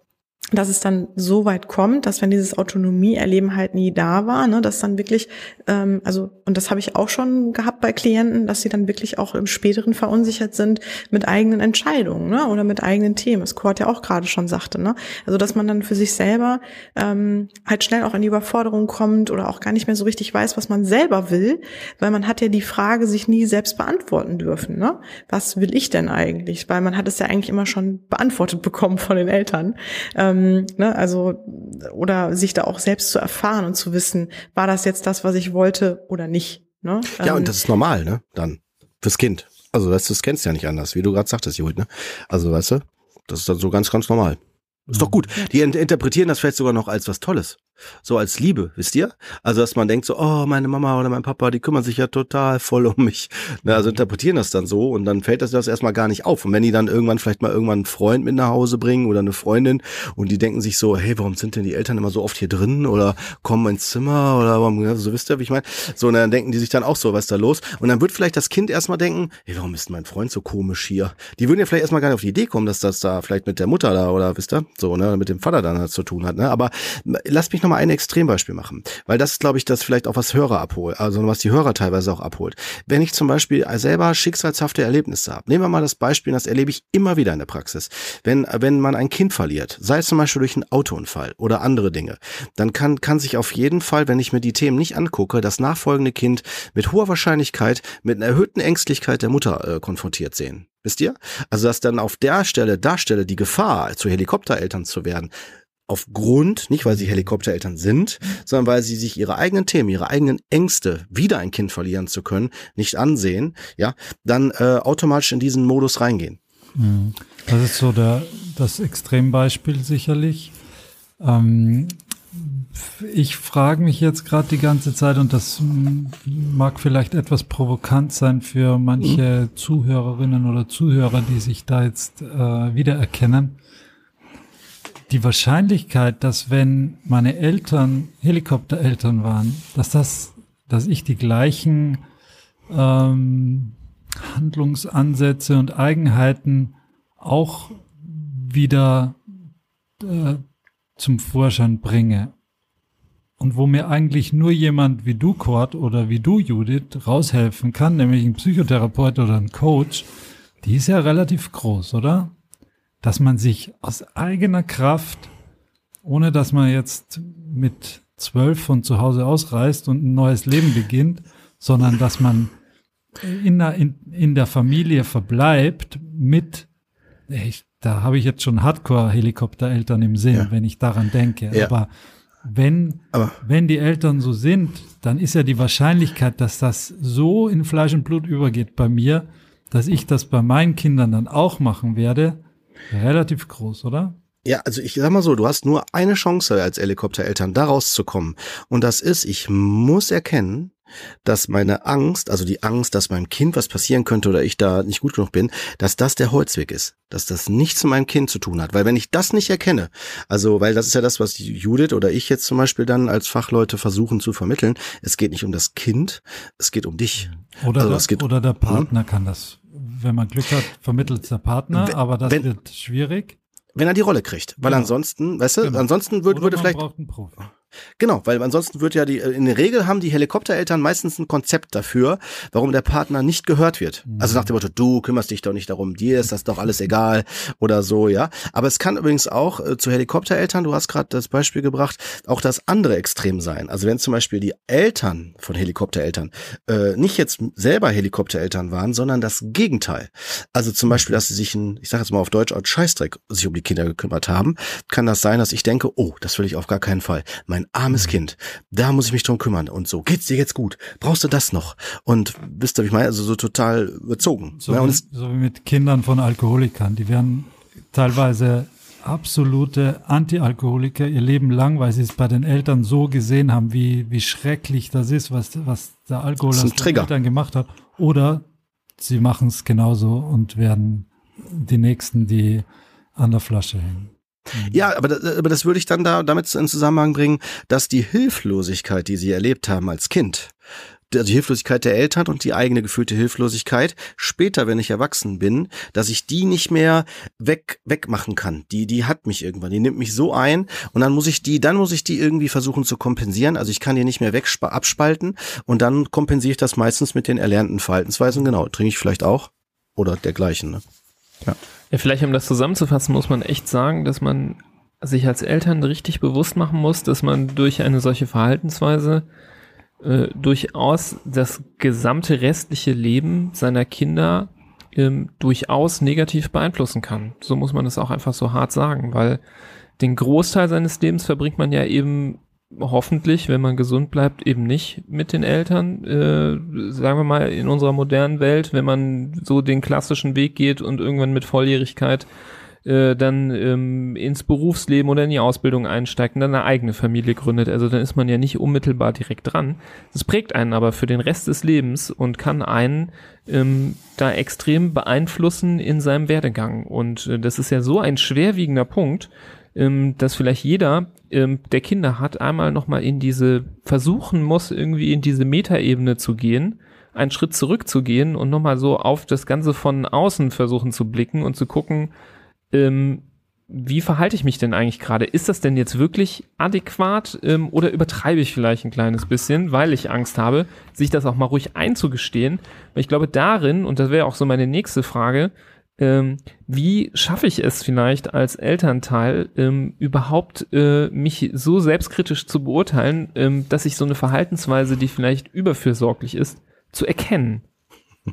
dass es dann so weit kommt, dass wenn dieses Autonomieerleben halt nie da war, ne, dass dann wirklich, ähm, also und das habe ich auch schon gehabt bei Klienten, dass sie dann wirklich auch im späteren verunsichert sind mit eigenen Entscheidungen, ne, oder mit eigenen Themen. Das Kurt ja auch gerade schon sagte, ne, also dass man dann für sich selber ähm, halt schnell auch in die Überforderung kommt oder auch gar nicht mehr so richtig weiß, was man selber will, weil man hat ja die Frage sich nie selbst beantworten dürfen, ne, was will ich denn eigentlich? Weil man hat es ja eigentlich immer schon beantwortet bekommen von den Eltern. Ähm, ähm, ne, also oder sich da auch selbst zu erfahren und zu wissen, war das jetzt das, was ich wollte oder nicht. Ne? Ja, ähm, und das ist normal, ne? Dann fürs Kind. Also weißt du, das kennst du ja nicht anders, wie du gerade sagtest, Judith, ne? Also weißt du, das ist dann so ganz, ganz normal. Ist doch gut. Die interpretieren das vielleicht sogar noch als was Tolles so als Liebe, wisst ihr? Also, dass man denkt so, oh, meine Mama oder mein Papa, die kümmern sich ja total voll um mich. Ne, also interpretieren das dann so und dann fällt das, das erstmal gar nicht auf. Und wenn die dann irgendwann vielleicht mal irgendwann einen Freund mit nach Hause bringen oder eine Freundin und die denken sich so, hey, warum sind denn die Eltern immer so oft hier drin oder kommen ins Zimmer oder warum, so wisst ihr, wie ich meine? So, und dann denken die sich dann auch so, was ist da los? Und dann wird vielleicht das Kind erstmal denken, hey, warum ist mein Freund so komisch hier? Die würden ja vielleicht erstmal gar nicht auf die Idee kommen, dass das da vielleicht mit der Mutter da oder wisst ihr, so, ne, mit dem Vater dann zu tun hat, ne? Aber lasst mich nochmal ein Extrembeispiel machen, weil das ist, glaube ich, das vielleicht auch was Hörer abholt, also was die Hörer teilweise auch abholt. Wenn ich zum Beispiel selber schicksalshafte Erlebnisse habe, nehmen wir mal das Beispiel, das erlebe ich immer wieder in der Praxis. Wenn, wenn man ein Kind verliert, sei es zum Beispiel durch einen Autounfall oder andere Dinge, dann kann, kann sich auf jeden Fall, wenn ich mir die Themen nicht angucke, das nachfolgende Kind mit hoher Wahrscheinlichkeit mit einer erhöhten Ängstlichkeit der Mutter äh, konfrontiert sehen. Wisst ihr? Also, dass dann auf der Stelle, darstelle die Gefahr, zu Helikoptereltern zu werden, aufgrund, nicht weil sie Helikoptereltern sind, sondern weil sie sich ihre eigenen Themen, ihre eigenen Ängste, wieder ein Kind verlieren zu können, nicht ansehen, ja, dann äh, automatisch in diesen Modus reingehen. Mhm. Das ist so der, das Extrembeispiel sicherlich. Ähm, ich frage mich jetzt gerade die ganze Zeit, und das mag vielleicht etwas provokant sein für manche. Zuhörerinnen oder Zuhörer, die sich da jetzt äh, wiedererkennen die Wahrscheinlichkeit, dass wenn meine Eltern Helikoptereltern waren, dass das, dass ich die gleichen ähm, Handlungsansätze und Eigenheiten auch wieder äh, zum Vorschein bringe. Und wo mir eigentlich nur jemand wie du, Kurt, oder wie du, Judith, raushelfen kann, nämlich ein Psychotherapeut oder ein Coach, die ist ja relativ groß, oder? Dass man sich aus eigener Kraft, ohne dass man jetzt mit zwölf von zu Hause ausreist und ein neues Leben beginnt, sondern dass man in der, in, in der Familie verbleibt mit, ich, da habe ich jetzt schon Hardcore-Helikoptereltern im Sinn, ja. wenn ich daran denke. Ja. Aber wenn, Aber wenn die Eltern so sind, dann ist ja die Wahrscheinlichkeit, dass das so in Fleisch und Blut übergeht bei mir, dass ich das bei meinen Kindern dann auch machen werde, Relativ groß, oder? Ja, also ich sag mal so, du hast nur eine Chance als Helikoptereltern da rauszukommen. Und das ist, ich muss erkennen, dass meine Angst, also die Angst, dass meinem Kind was passieren könnte oder ich da nicht gut genug bin, dass das der Holzweg ist, dass das nichts mit meinem Kind zu tun hat. Weil wenn ich das nicht erkenne, also weil das ist ja das, was Judith oder ich jetzt zum Beispiel dann als Fachleute versuchen zu vermitteln, es geht nicht um das Kind, es geht um dich. Oder, also der, oder der Partner hm? kann das. Wenn man Glück hat, vermittelt der Partner, wenn, aber das wenn, wird schwierig. Wenn er die Rolle kriegt. Weil genau. ansonsten, weißt du, genau. ansonsten würde, würde vielleicht. Braucht einen Profi. Genau, weil ansonsten wird ja die, äh, in der Regel haben die Helikoptereltern meistens ein Konzept dafür, warum der Partner nicht gehört wird. Mhm. Also nach dem Motto, du kümmerst dich doch nicht darum, dir ist das doch alles egal oder so, ja. Aber es kann übrigens auch äh, zu Helikoptereltern, du hast gerade das Beispiel gebracht, auch das andere Extrem sein. Also wenn zum Beispiel die Eltern von Helikoptereltern äh, nicht jetzt selber Helikoptereltern waren, sondern das Gegenteil. Also zum Beispiel, dass sie sich ein, ich sage jetzt mal auf Deutsch, als Scheißdreck sich um die Kinder gekümmert haben, kann das sein, dass ich denke, oh, das will ich auf gar keinen Fall. Mein mein armes mhm. Kind, da muss ich mich drum kümmern und so, geht's dir jetzt gut? Brauchst du das noch? Und wisst ihr, wie ich meine? Also so total überzogen. So, ja, wie, so wie mit Kindern von Alkoholikern, die werden teilweise absolute Anti-Alkoholiker ihr Leben lang, weil sie es bei den Eltern so gesehen haben, wie, wie schrecklich das ist, was, was der Alkohol aus den Eltern gemacht hat. Oder sie machen es genauso und werden die Nächsten, die an der Flasche hängen. Mhm. Ja, aber, das, aber das würde ich dann da damit in Zusammenhang bringen, dass die Hilflosigkeit, die sie erlebt haben als Kind, also die Hilflosigkeit der Eltern und die eigene gefühlte Hilflosigkeit später, wenn ich erwachsen bin, dass ich die nicht mehr weg wegmachen kann. Die die hat mich irgendwann, die nimmt mich so ein und dann muss ich die, dann muss ich die irgendwie versuchen zu kompensieren. Also ich kann die nicht mehr weg abspalten und dann kompensiere ich das meistens mit den erlernten Verhaltensweisen. Genau, trinke ich vielleicht auch oder dergleichen. Ne? Ja. Ja, vielleicht um das zusammenzufassen, muss man echt sagen, dass man sich als Eltern richtig bewusst machen muss, dass man durch eine solche Verhaltensweise äh, durchaus das gesamte restliche Leben seiner Kinder ähm, durchaus negativ beeinflussen kann. So muss man es auch einfach so hart sagen, weil den Großteil seines Lebens verbringt man ja eben hoffentlich, wenn man gesund bleibt, eben nicht mit den Eltern, äh, sagen wir mal in unserer modernen Welt, wenn man so den klassischen Weg geht und irgendwann mit Volljährigkeit äh, dann ähm, ins Berufsleben oder in die Ausbildung einsteigt und dann eine eigene Familie gründet. Also dann ist man ja nicht unmittelbar direkt dran. Das prägt einen aber für den Rest des Lebens und kann einen ähm, da extrem beeinflussen in seinem Werdegang. Und äh, das ist ja so ein schwerwiegender Punkt, ähm, dass vielleicht jeder, ähm, der Kinder hat, einmal nochmal in diese, versuchen muss, irgendwie in diese Metaebene zu gehen, einen Schritt zurückzugehen und nochmal so auf das Ganze von außen versuchen zu blicken und zu gucken, ähm, wie verhalte ich mich denn eigentlich gerade? Ist das denn jetzt wirklich adäquat ähm, oder übertreibe ich vielleicht ein kleines bisschen, weil ich Angst habe, sich das auch mal ruhig einzugestehen? Weil ich glaube, darin, und das wäre auch so meine nächste Frage, ähm, wie schaffe ich es vielleicht als Elternteil ähm, überhaupt äh, mich so selbstkritisch zu beurteilen, ähm, dass ich so eine Verhaltensweise, die vielleicht überfürsorglich ist, zu erkennen?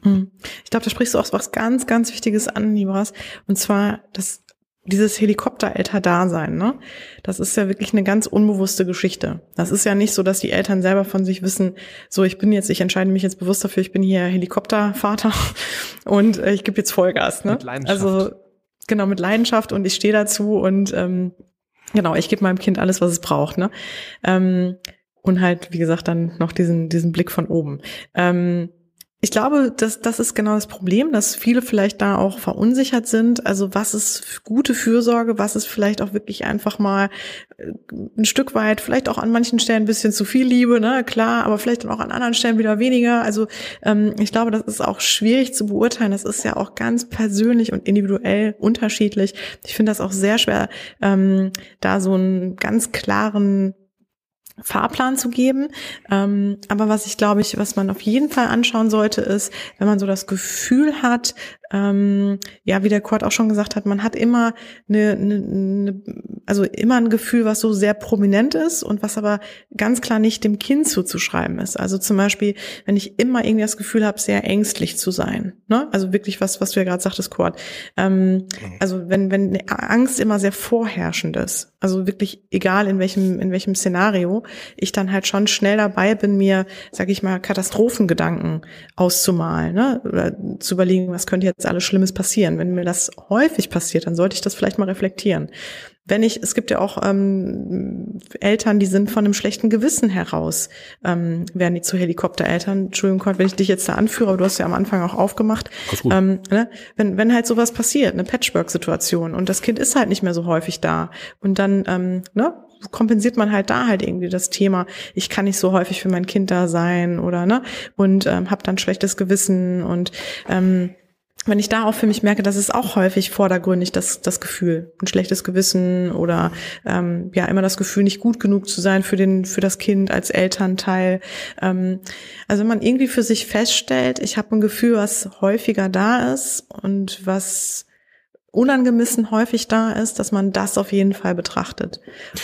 Hm. Ich glaube, da sprichst du auch was ganz, ganz Wichtiges an, Libras. Und zwar das dieses Helikopterelter-Dasein, ne? Das ist ja wirklich eine ganz unbewusste Geschichte. Das ist ja nicht so, dass die Eltern selber von sich wissen, so ich bin jetzt, ich entscheide mich jetzt bewusst dafür, ich bin hier Helikoptervater und äh, ich gebe jetzt Vollgas, ne? Mit Leidenschaft. Also genau mit Leidenschaft und ich stehe dazu und ähm, genau, ich gebe meinem Kind alles, was es braucht, ne? Ähm, und halt, wie gesagt, dann noch diesen diesen Blick von oben. Ähm, ich glaube, dass das ist genau das Problem, dass viele vielleicht da auch verunsichert sind. Also was ist gute Fürsorge, was ist vielleicht auch wirklich einfach mal äh, ein Stück weit, vielleicht auch an manchen Stellen ein bisschen zu viel Liebe, ne, klar, aber vielleicht dann auch an anderen Stellen wieder weniger. Also ähm, ich glaube, das ist auch schwierig zu beurteilen. Das ist ja auch ganz persönlich und individuell unterschiedlich. Ich finde das auch sehr schwer, ähm, da so einen ganz klaren Fahrplan zu geben. Ähm, aber was ich glaube ich, was man auf jeden Fall anschauen sollte, ist, wenn man so das Gefühl hat, ähm, ja, wie der Kurt auch schon gesagt hat, man hat immer eine, eine, eine, also immer ein Gefühl, was so sehr prominent ist und was aber ganz klar nicht dem Kind zuzuschreiben ist. Also zum Beispiel, wenn ich immer irgendwie das Gefühl habe, sehr ängstlich zu sein, ne? Also wirklich was, was du ja gerade sagtest, Kurt. Ähm, mhm. also wenn wenn Angst immer sehr vorherrschend ist, also wirklich egal in welchem in welchem Szenario, ich dann halt schon schnell dabei bin, mir, sag ich mal, Katastrophengedanken auszumalen, ne? Oder zu überlegen, was könnte jetzt alles Schlimmes passieren. Wenn mir das häufig passiert, dann sollte ich das vielleicht mal reflektieren. wenn ich, es gibt ja auch ähm, Eltern, die sind von einem schlechten Gewissen heraus, ähm, werden die zu Helikoptereltern. Entschuldigung, Gott, wenn ich dich jetzt da anführe, aber du hast ja am Anfang auch aufgemacht. Ähm, ne? wenn, wenn halt sowas passiert, eine Patchwork-Situation und das Kind ist halt nicht mehr so häufig da und dann ähm, ne, kompensiert man halt da halt irgendwie das Thema, ich kann nicht so häufig für mein Kind da sein oder ne und ähm, habe dann schlechtes Gewissen und ähm, wenn ich da auch für mich merke, das ist auch häufig vordergründig das, das Gefühl, ein schlechtes Gewissen oder ähm, ja immer das Gefühl, nicht gut genug zu sein für den für das Kind als Elternteil. Ähm, also wenn man irgendwie für sich feststellt, ich habe ein Gefühl, was häufiger da ist und was unangemessen häufig da ist, dass man das auf jeden Fall betrachtet.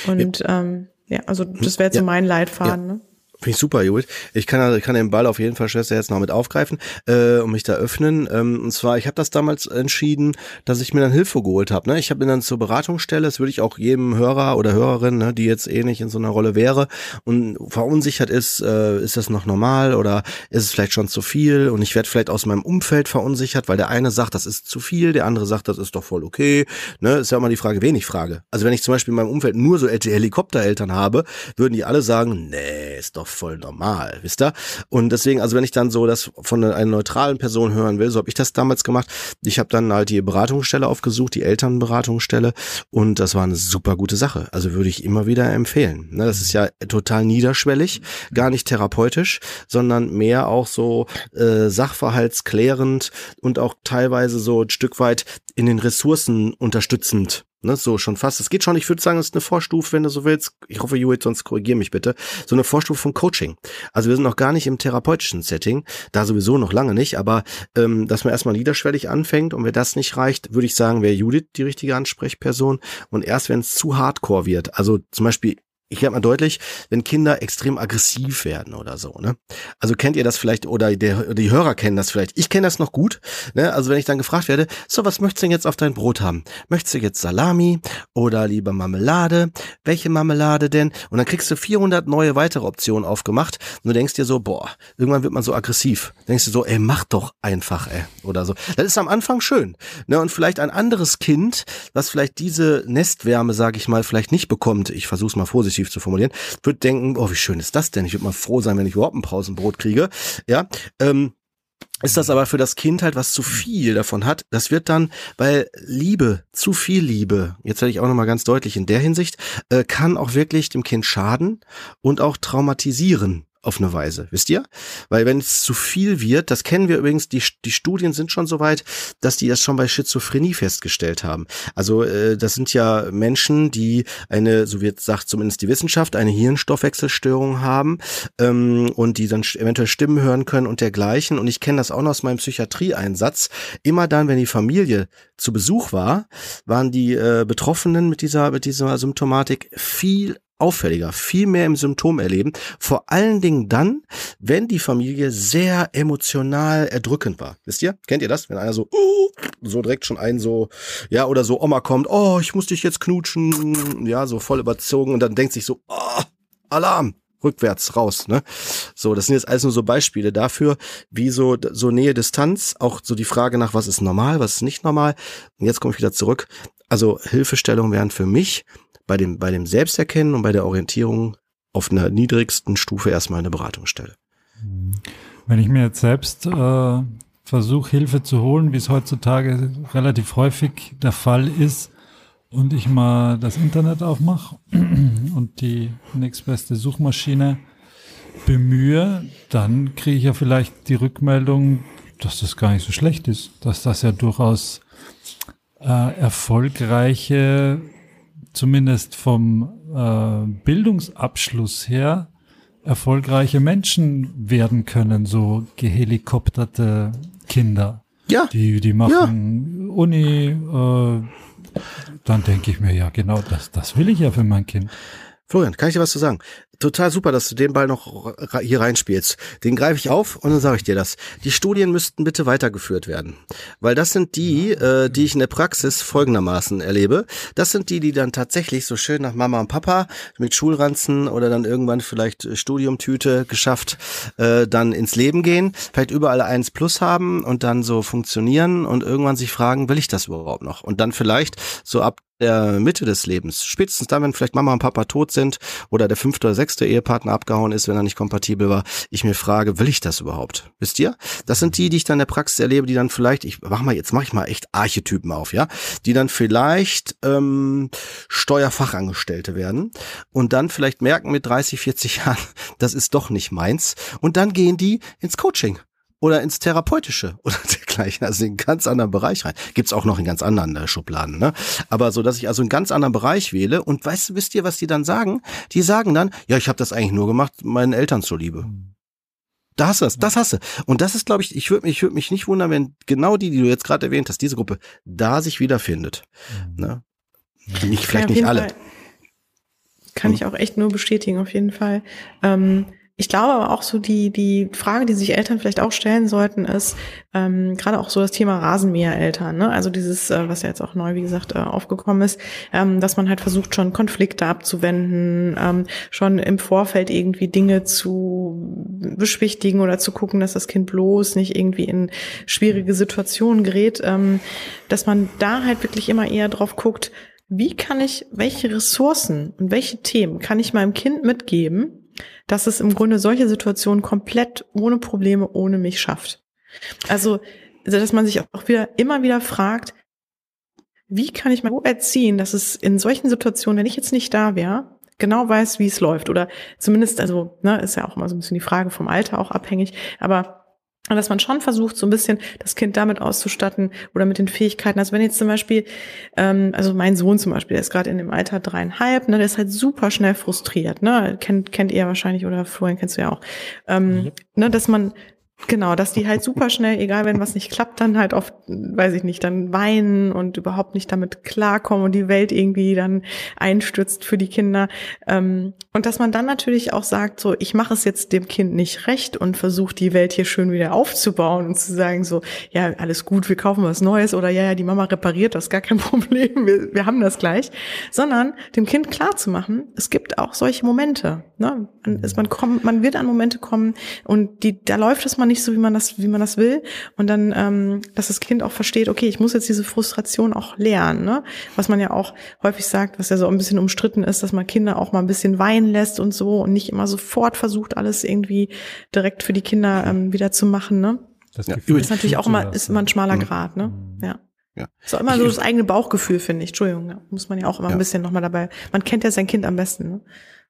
Und ja, ähm, ja also das wäre jetzt ja. so mein Leitfaden. Ja. Ne? Finde ich super, Judith. Ich kann, kann den Ball auf jeden Fall, Schwester, jetzt noch mit aufgreifen äh, und mich da öffnen. Ähm, und zwar, ich habe das damals entschieden, dass ich mir dann Hilfe geholt habe. Ne? Ich habe mir dann zur Beratungsstelle, das würde ich auch jedem Hörer oder Hörerin, ne, die jetzt eh nicht in so einer Rolle wäre und verunsichert ist, äh, ist das noch normal oder ist es vielleicht schon zu viel? Und ich werde vielleicht aus meinem Umfeld verunsichert, weil der eine sagt, das ist zu viel, der andere sagt, das ist doch voll okay. Ne? Ist ja immer die Frage, wen ich frage. Also wenn ich zum Beispiel in meinem Umfeld nur so Helikoptereltern habe, würden die alle sagen, nee, ist doch doch voll normal, wisst ihr? Und deswegen, also wenn ich dann so das von einer neutralen Person hören will, so habe ich das damals gemacht. Ich habe dann halt die Beratungsstelle aufgesucht, die Elternberatungsstelle und das war eine super gute Sache. Also würde ich immer wieder empfehlen. Ne, das ist ja total niederschwellig, gar nicht therapeutisch, sondern mehr auch so äh, sachverhaltsklärend und auch teilweise so ein Stück weit in den Ressourcen unterstützend. Ne, so schon fast. Es geht schon, ich würde sagen, es ist eine Vorstufe, wenn du so willst. Ich hoffe, Judith, sonst korrigier mich bitte. So eine Vorstufe von Coaching. Also wir sind noch gar nicht im therapeutischen Setting, da sowieso noch lange nicht, aber ähm, dass man erstmal niederschwellig anfängt und wenn das nicht reicht, würde ich sagen, wäre Judith die richtige Ansprechperson. Und erst wenn es zu hardcore wird, also zum Beispiel ich habe mal deutlich, wenn Kinder extrem aggressiv werden oder so, ne? Also kennt ihr das vielleicht oder der, die Hörer kennen das vielleicht. Ich kenne das noch gut, ne? Also wenn ich dann gefragt werde, so was möchtest du denn jetzt auf dein Brot haben? Möchtest du jetzt Salami oder lieber Marmelade? Welche Marmelade denn? Und dann kriegst du 400 neue weitere Optionen aufgemacht und du denkst dir so, boah, irgendwann wird man so aggressiv. Denkst du so, ey, mach doch einfach, ey, oder so. Das ist am Anfang schön, ne? Und vielleicht ein anderes Kind, was vielleicht diese Nestwärme, sage ich mal, vielleicht nicht bekommt. Ich versuch's mal vorsichtig positiv zu formulieren, wird denken, oh, wie schön ist das denn? Ich würde mal froh sein, wenn ich überhaupt ein Pausenbrot kriege. Ja, ähm, ist das aber für das Kind halt, was zu viel davon hat, das wird dann, weil Liebe, zu viel Liebe, jetzt werde ich auch nochmal ganz deutlich in der Hinsicht, äh, kann auch wirklich dem Kind schaden und auch traumatisieren auf eine Weise, wisst ihr? Weil wenn es zu viel wird, das kennen wir übrigens, die, die Studien sind schon so weit, dass die das schon bei Schizophrenie festgestellt haben. Also äh, das sind ja Menschen, die eine, so wird sagt zumindest die Wissenschaft, eine Hirnstoffwechselstörung haben ähm, und die dann eventuell Stimmen hören können und dergleichen. Und ich kenne das auch noch aus meinem Psychiatrieeinsatz. Immer dann, wenn die Familie zu Besuch war, waren die äh, Betroffenen mit dieser, mit dieser Symptomatik viel auffälliger, viel mehr im Symptom erleben. Vor allen Dingen dann, wenn die Familie sehr emotional erdrückend war. Wisst ihr? Kennt ihr das? Wenn einer so, uh, so direkt schon ein so, ja, oder so Oma kommt, oh, ich muss dich jetzt knutschen, ja, so voll überzogen und dann denkt sich so, oh, Alarm, rückwärts raus, ne? So, das sind jetzt alles nur so Beispiele dafür, wie so, so Nähe, Distanz, auch so die Frage nach, was ist normal, was ist nicht normal. Und jetzt komme ich wieder zurück. Also Hilfestellung wären für mich bei dem, bei dem Selbsterkennen und bei der Orientierung auf einer niedrigsten Stufe erstmal eine Beratungsstelle. Wenn ich mir jetzt selbst äh, versuche, Hilfe zu holen, wie es heutzutage relativ häufig der Fall ist, und ich mal das Internet aufmache und die nächstbeste Suchmaschine bemühe, dann kriege ich ja vielleicht die Rückmeldung, dass das gar nicht so schlecht ist, dass das ja durchaus äh, erfolgreiche zumindest vom äh, Bildungsabschluss her erfolgreiche Menschen werden können, so gehelikopterte Kinder. Ja. Die, die machen ja. Uni, äh, dann denke ich mir, ja, genau, das, das will ich ja für mein Kind. Florian, kann ich dir was zu sagen? Total super, dass du den Ball noch hier reinspielst. Den greife ich auf und dann sage ich dir das. Die Studien müssten bitte weitergeführt werden. Weil das sind die, äh, die ich in der Praxis folgendermaßen erlebe. Das sind die, die dann tatsächlich so schön nach Mama und Papa mit Schulranzen oder dann irgendwann vielleicht Studiumtüte geschafft, äh, dann ins Leben gehen, vielleicht überall eins plus haben und dann so funktionieren und irgendwann sich fragen, will ich das überhaupt noch? Und dann vielleicht so ab der Mitte des Lebens, spätestens dann, wenn vielleicht Mama und Papa tot sind oder der fünfte oder sechste Ehepartner abgehauen ist, wenn er nicht kompatibel war, ich mir frage, will ich das überhaupt? Wisst ihr? Das sind die, die ich dann in der Praxis erlebe, die dann vielleicht, ich mach mal, jetzt mache ich mal echt Archetypen auf, ja, die dann vielleicht ähm, Steuerfachangestellte werden und dann vielleicht merken mit 30, 40 Jahren, das ist doch nicht meins. Und dann gehen die ins Coaching oder ins Therapeutische oder dergleichen, also in einen ganz anderen Bereich rein. Gibt's auch noch in ganz anderen äh, Schubladen, ne? Aber so, dass ich also einen ganz anderen Bereich wähle und weißt du, wisst ihr, was die dann sagen? Die sagen dann, ja, ich habe das eigentlich nur gemacht, meinen Eltern zuliebe. Da hast du das, das hast du. Und das ist, glaube ich, ich würde mich, ich würd mich nicht wundern, wenn genau die, die du jetzt gerade erwähnt hast, diese Gruppe, da sich wiederfindet. Mhm. Ne? Nicht, vielleicht Ja, nicht alle. Fall. Kann Hm. ich auch echt nur bestätigen, auf jeden Fall. Ähm, ich glaube aber auch so die, die Frage, die sich Eltern vielleicht auch stellen sollten, ist ähm, gerade auch so das Thema Rasenmähereltern. Ne? Also dieses, äh, was ja jetzt auch neu, wie gesagt, äh, aufgekommen ist, ähm, dass man halt versucht, schon Konflikte abzuwenden, ähm, schon im Vorfeld irgendwie Dinge zu beschwichtigen oder zu gucken, dass das Kind bloß nicht irgendwie in schwierige Situationen gerät, ähm, dass man da halt wirklich immer eher drauf guckt, wie kann ich, welche Ressourcen und welche Themen kann ich meinem Kind mitgeben, dass es im Grunde solche Situationen komplett ohne Probleme, ohne mich schafft. Also, also dass man sich auch wieder, immer wieder fragt, wie kann ich mal so erziehen, dass es in solchen Situationen, wenn ich jetzt nicht da wäre, genau weiß, wie es läuft. Oder zumindest, also, ne, ist ja auch immer so ein bisschen die Frage vom Alter auch abhängig, aber dass man schon versucht, so ein bisschen das Kind damit auszustatten oder mit den Fähigkeiten. Also wenn jetzt zum Beispiel, ähm, also mein Sohn zum Beispiel, der ist gerade in dem Alter dreieinhalb, ne, der ist halt super schnell frustriert, ne, kennt kennt ihr wahrscheinlich oder Florian kennst du ja auch, ähm, ne, dass man Genau, dass die halt super schnell, egal wenn was nicht klappt, dann halt oft, weiß ich nicht, dann weinen und überhaupt nicht damit klarkommen und die Welt irgendwie dann einstürzt für die Kinder. Ähm, und dass man dann natürlich auch sagt, so, ich mache es jetzt dem Kind nicht recht und versuche die Welt hier schön wieder aufzubauen und zu sagen, so, ja, alles gut, wir kaufen was Neues oder ja, ja, die Mama repariert das, gar kein Problem, wir, wir haben das gleich. Sondern dem Kind klar zu machen, es gibt auch solche Momente. Ne? Man, man, kommt, man wird an Momente kommen und die, da läuft es mal nicht so, wie man das, wie man das will. Und dann, ähm, dass das Kind auch versteht, okay, ich muss jetzt diese Frustration auch lernen. Ne? Was man ja auch häufig sagt, was ja so ein bisschen umstritten ist, dass man Kinder auch mal ein bisschen weinen lässt und so und nicht immer sofort versucht, alles irgendwie direkt für die Kinder ähm, wieder zu machen. Ne? Das Ja, übrigens- Ist natürlich auch immer, ist immer ein schmaler Mhm. Grad, ne? Mhm. Ja. Ja. Ist auch immer Ich- so das eigene Bauchgefühl, finde ich. Entschuldigung, ja. muss man ja auch immer Ja. ein bisschen nochmal dabei. Man kennt ja sein Kind am besten, ne?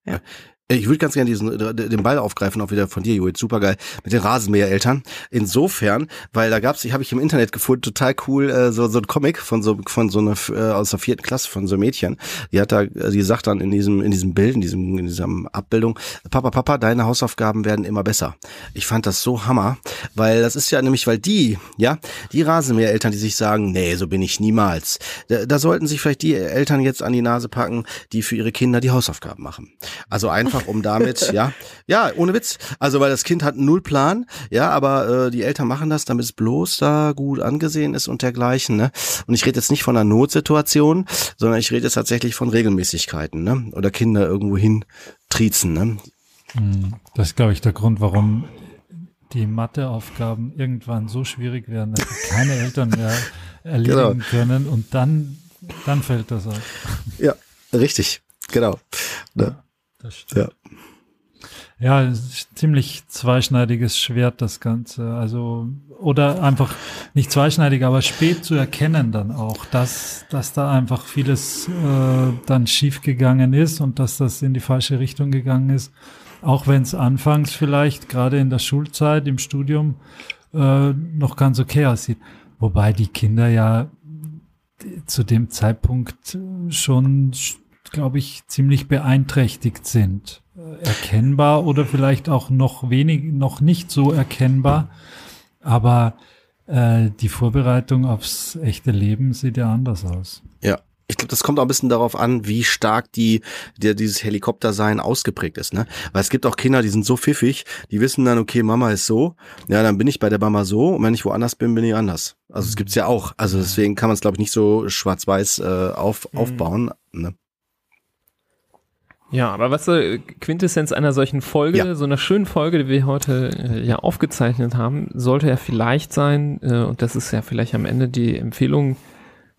Ja. Ich würde ganz gerne diesen äh, den Ball aufgreifen, auch wieder von dir, Judith, supergeil, mit den Rasenmähereltern. Insofern, weil da gab's, ich habe ich im Internet gefunden, total cool, äh, so so ein Comic von so von so einer äh, aus der vierten Klasse von so einem Mädchen. Die hat da, äh, die sagt dann in diesem in diesem Bild, in diesem in dieser Abbildung, Papa, Papa, deine Hausaufgaben werden immer besser. Ich fand das so hammer, weil das ist ja nämlich, weil die, ja, die Rasenmähereltern, die sich sagen, nee, so bin ich niemals. Da, da sollten sich vielleicht die Eltern jetzt an die Nase packen, die für ihre Kinder die Hausaufgaben machen. Also einfach um damit, ja, ja, ohne Witz. Also weil das Kind hat null Plan, ja, aber äh, die Eltern machen das, damit es bloß da gut angesehen ist und dergleichen. Ne? Und ich rede jetzt nicht von einer Notsituation, sondern ich rede jetzt tatsächlich von Regelmäßigkeiten, ne? Oder Kinder irgendwo hin triezen, ne? Mhm. Das ist, glaube ich, der Grund, warum die Matheaufgaben irgendwann so schwierig werden, dass sie keine Eltern mehr erledigen können und dann, dann fällt das auf. Ja, richtig, genau. Ne? Das stimmt. Ja. Ja, ziemlich zweischneidiges Schwert, das Ganze. Also, oder einfach nicht zweischneidig, aber spät zu erkennen dann auch, dass, dass da einfach vieles äh, dann schief gegangen ist und dass das in die falsche Richtung gegangen ist. Auch wenn es anfangs vielleicht gerade in der Schulzeit, im Studium äh, noch ganz okay aussieht. Wobei die Kinder ja zu dem Zeitpunkt schon, glaube ich, ziemlich beeinträchtigt sind. Äh, Erkennbar oder vielleicht auch noch wenig, noch nicht so erkennbar. Aber äh, die Vorbereitung aufs echte Leben sieht ja anders aus. Ja. Ich glaube, das kommt auch ein bisschen darauf an, wie stark die, der dieses Helikoptersein ausgeprägt ist, ne? Weil es gibt auch Kinder, die sind so pfiffig, die wissen dann, okay, Mama ist so, ja, dann bin ich bei der Mama so, und wenn ich woanders bin, bin ich anders. Also es gibt's ja auch. Also deswegen kann man es, glaube ich, nicht so schwarz-weiß äh, auf, Mhm. aufbauen. Ne? Ja, aber was äh, Quintessenz einer solchen Folge, Ja. so einer schönen Folge, die wir heute äh, ja aufgezeichnet haben, sollte ja vielleicht sein, äh, und das ist ja vielleicht am Ende die Empfehlung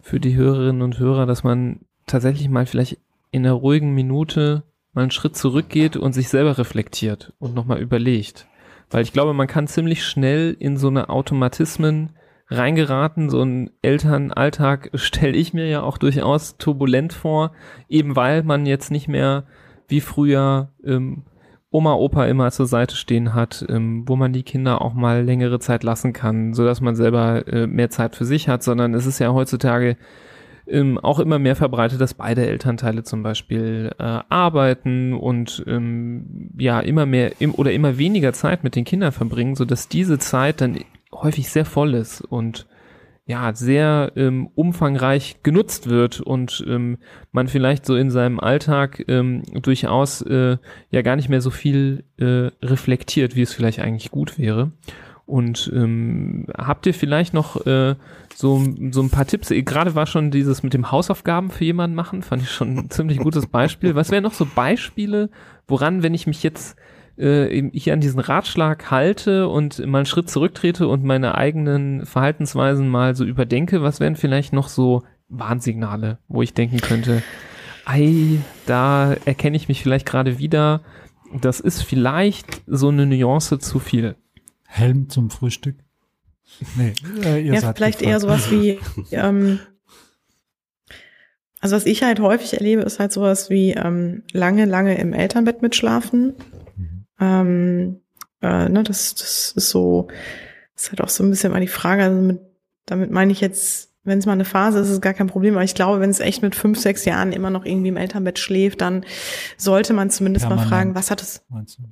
für die Hörerinnen und Hörer, dass man tatsächlich mal vielleicht in einer ruhigen Minute mal einen Schritt zurückgeht und sich selber reflektiert und nochmal überlegt. Weil ich glaube, man kann ziemlich schnell in so eine Automatismen reingeraten. So ein Elternalltag stelle ich mir ja auch durchaus turbulent vor, eben weil man jetzt nicht mehr wie früher ähm, Oma, Opa immer zur Seite stehen hat, ähm, wo man die Kinder auch mal längere Zeit lassen kann, so dass man selber äh, mehr Zeit für sich hat, sondern es ist ja heutzutage ähm, auch immer mehr verbreitet, dass beide Elternteile zum Beispiel äh, arbeiten und ähm, ja immer mehr im, oder immer weniger Zeit mit den Kindern verbringen, so dass diese Zeit dann häufig sehr voll ist und ja, sehr ähm, umfangreich genutzt wird und ähm, man vielleicht so in seinem Alltag ähm, durchaus äh, ja gar nicht mehr so viel äh, reflektiert, wie es vielleicht eigentlich gut wäre. Und ähm, habt ihr vielleicht noch äh, so, so ein paar Tipps? Gerade war schon dieses mit dem Hausaufgaben für jemanden machen, fand ich schon ein ziemlich gutes Beispiel. Was wären noch so Beispiele, woran, wenn ich mich jetzt äh, ich an diesen Ratschlag halte und mal einen Schritt zurücktrete und meine eigenen Verhaltensweisen mal so überdenke, was wären vielleicht noch so Warnsignale, wo ich denken könnte, ei, da erkenne ich mich vielleicht gerade wieder. Das ist vielleicht so eine Nuance zu viel. Helm zum Frühstück? Nee, äh, ihr ja, seid vielleicht gefragt. eher sowas wie, ähm, also was ich halt häufig erlebe, ist halt sowas wie ähm, lange, lange im Elternbett mitschlafen ähm, äh, ne, das, das ist so, das ist halt auch so ein bisschen mal die Frage, also mit, damit meine ich jetzt, wenn es mal eine Phase ist, ist es gar kein Problem. Aber ich glaube, wenn es echt mit fünf, sechs Jahren immer noch irgendwie im Elternbett schläft, dann sollte man zumindest permanent, mal fragen, was hat es?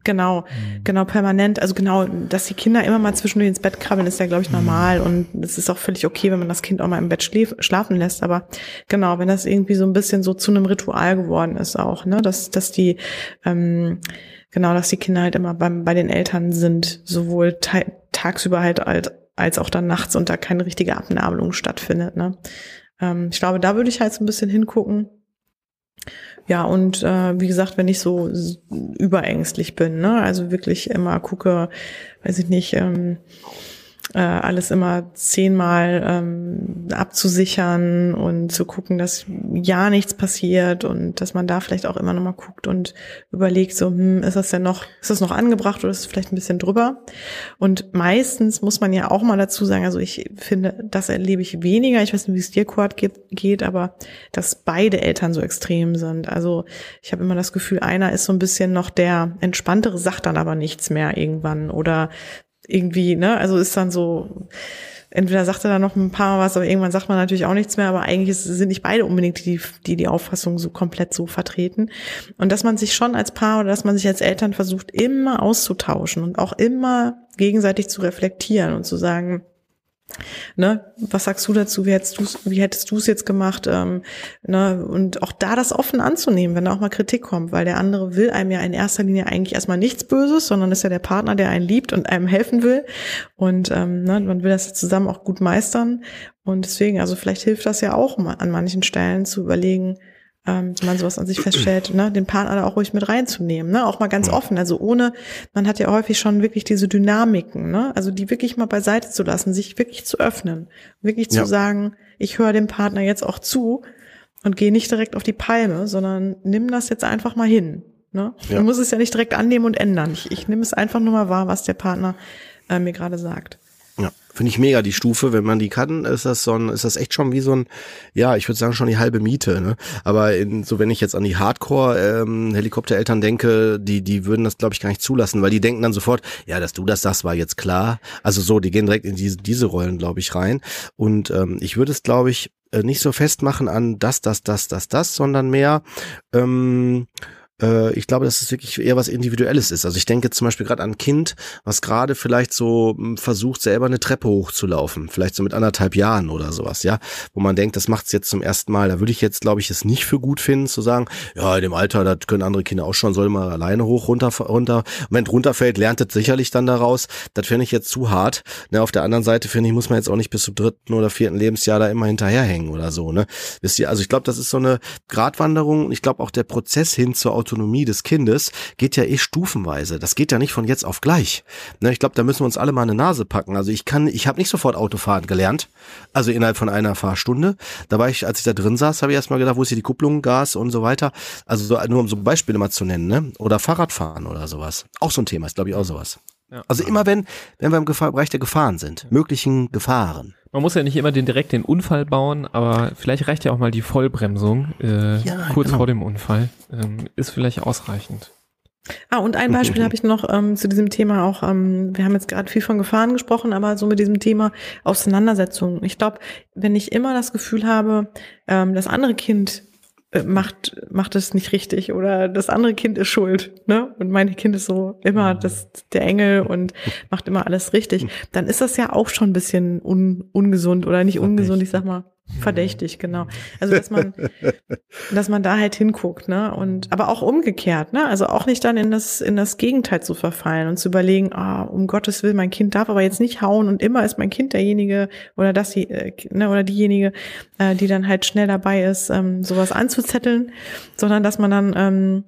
Genau, mhm. genau, permanent. Also genau, dass die Kinder immer mal zwischendurch ins Bett krabbeln, ist ja, glaube ich, mhm. normal. Mhm. Und es ist auch völlig okay, wenn man das Kind auch mal im Bett schläf, schlafen lässt. Aber genau, wenn das irgendwie so ein bisschen so zu einem Ritual geworden ist auch, ne, dass, dass die, ähm, genau, dass die Kinder halt immer beim, bei den Eltern sind, sowohl tagsüber halt als, als auch dann nachts und da keine richtige Abnabelung stattfindet. Ne? Ähm, ich glaube, da würde ich halt so ein bisschen hingucken. Ja, und äh, wie gesagt, wenn ich so überängstlich bin, ne, also wirklich immer gucke, weiß ich nicht, ähm, äh, alles immer zehnmal ähm, abzusichern und zu gucken, dass ja nichts passiert und dass man da vielleicht auch immer noch mal guckt und überlegt, so, hm, ist das denn noch, ist das noch angebracht oder ist es vielleicht ein bisschen drüber? Und meistens muss man ja auch mal dazu sagen, also ich finde, das erlebe ich weniger, ich weiß nicht, wie es dir, Kurt, geht aber dass beide Eltern so extrem sind. Also ich habe immer das Gefühl, einer ist so ein bisschen noch der entspanntere, sagt dann aber nichts mehr irgendwann oder irgendwie, ne, also ist dann so, entweder sagt er dann noch ein paar was, aber irgendwann sagt man natürlich auch nichts mehr, aber eigentlich ist, sind nicht beide unbedingt die, die die Auffassung so komplett so vertreten. Und dass man sich schon als Paar oder dass man sich als Eltern versucht, immer auszutauschen und auch immer gegenseitig zu reflektieren und zu sagen, Ne, was sagst du dazu? Wie hättest du wie hättest du es jetzt gemacht? Ähm, ne, und auch da das offen anzunehmen, wenn da auch mal Kritik kommt, weil der andere will einem ja in erster Linie eigentlich erstmal nichts Böses, sondern ist ja der Partner, der einen liebt und einem helfen will. Und ähm, ne, man will das zusammen auch gut meistern. Und deswegen, also vielleicht hilft das ja auch an manchen Stellen zu überlegen, ähm, wenn man sowas an sich feststellt, ne, den Partner da auch ruhig mit reinzunehmen, ne, auch mal ganz offen, also ohne, man hat ja häufig schon wirklich diese Dynamiken, ne, also die wirklich mal beiseite zu lassen, sich wirklich zu öffnen, wirklich zu ja. sagen, ich höre dem Partner jetzt auch zu und gehe nicht direkt auf die Palme, sondern nimm das jetzt einfach mal hin, ne, ja. man muss es ja nicht direkt annehmen und ändern, ich, ich nehme es einfach nur mal wahr, was der Partner äh, mir gerade sagt. Ja, finde ich mega die Stufe. Wenn man die kann, ist das so ein, ist das echt schon wie so ein, ja, ich würde sagen schon die halbe Miete. Ne? Aber in, so wenn ich jetzt an die Hardcore-Helikoptereltern ähm, denke, die, die würden das glaube ich gar nicht zulassen, weil die denken dann sofort, ja, dass du das sagst, war jetzt klar. Also so, die gehen direkt in diese, diese Rollen glaube ich rein. Und ähm, ich würde es glaube ich äh, nicht so festmachen an das, das, das, das, das, sondern mehr ähm, äh, ich glaube, dass es wirklich eher was Individuelles ist. Also ich denke zum Beispiel gerade an ein Kind, was gerade vielleicht so hm, versucht, selber eine Treppe hochzulaufen, vielleicht so mit anderthalb Jahren oder sowas, ja, wo man denkt, das macht es jetzt zum ersten Mal. Da würde ich jetzt, glaube ich, es nicht für gut finden, zu sagen, ja, in dem Alter, das können andere Kinder auch schon, soll mal alleine hoch, runter, runter. Und wenn runterfällt, lernt es sicherlich dann daraus. Das finde ich jetzt zu hart. Ne, auf der anderen Seite finde ich, muss man jetzt auch nicht bis zum dritten oder vierten Lebensjahr da immer hinterherhängen oder so. Ne? Wisst ihr, also ich glaube, das ist so eine Gratwanderung. Ich glaube auch der Prozess hin zur Autonomie des Kindes geht ja eh stufenweise. Das geht ja nicht von jetzt auf gleich. Ne, ich glaube, da müssen wir uns alle mal eine Nase packen. Also ich kann, ich habe nicht sofort Autofahren gelernt, also innerhalb von einer Fahrstunde. Da war ich, als ich da drin saß, habe ich erstmal gedacht, wo ist hier die Kupplung, Gas und so weiter. Also so, nur um so Beispiele mal zu nennen, ne? Oder Fahrradfahren oder sowas. Auch so ein Thema, ist glaube ich auch sowas. Ja. Also immer wenn, wenn wir im Gefahr, Bereich der Gefahren sind, möglichen Gefahren. Man muss ja nicht immer den direkt den Unfall bauen, aber vielleicht reicht ja auch mal die Vollbremsung äh, Ja, kurz genau. vor dem Unfall. Ähm, ist vielleicht ausreichend. Ah, und ein Beispiel habe ich noch ähm, zu diesem Thema auch, ähm, wir haben jetzt gerade viel von Gefahren gesprochen, aber so mit diesem Thema Auseinandersetzung. Ich glaube, wenn ich immer das Gefühl habe, ähm, das andere Kind macht, macht es nicht richtig oder das andere Kind ist schuld, ne? Und mein Kind ist so immer das, der Engel und macht immer alles richtig, dann ist das ja auch schon ein bisschen un, ungesund oder nicht ungesund, ich sag mal. Verdächtig, genau. Also dass man, dass man da halt hinguckt, ne? Und aber auch umgekehrt, ne? Also auch nicht dann in das in das Gegenteil zu verfallen und zu überlegen, ah, um Gottes Willen, mein Kind darf aber jetzt nicht hauen und immer ist mein Kind derjenige oder das die, äh, ne, oder diejenige, äh, die dann halt schnell dabei ist, ähm, sowas anzuzetteln, sondern dass man dann ähm,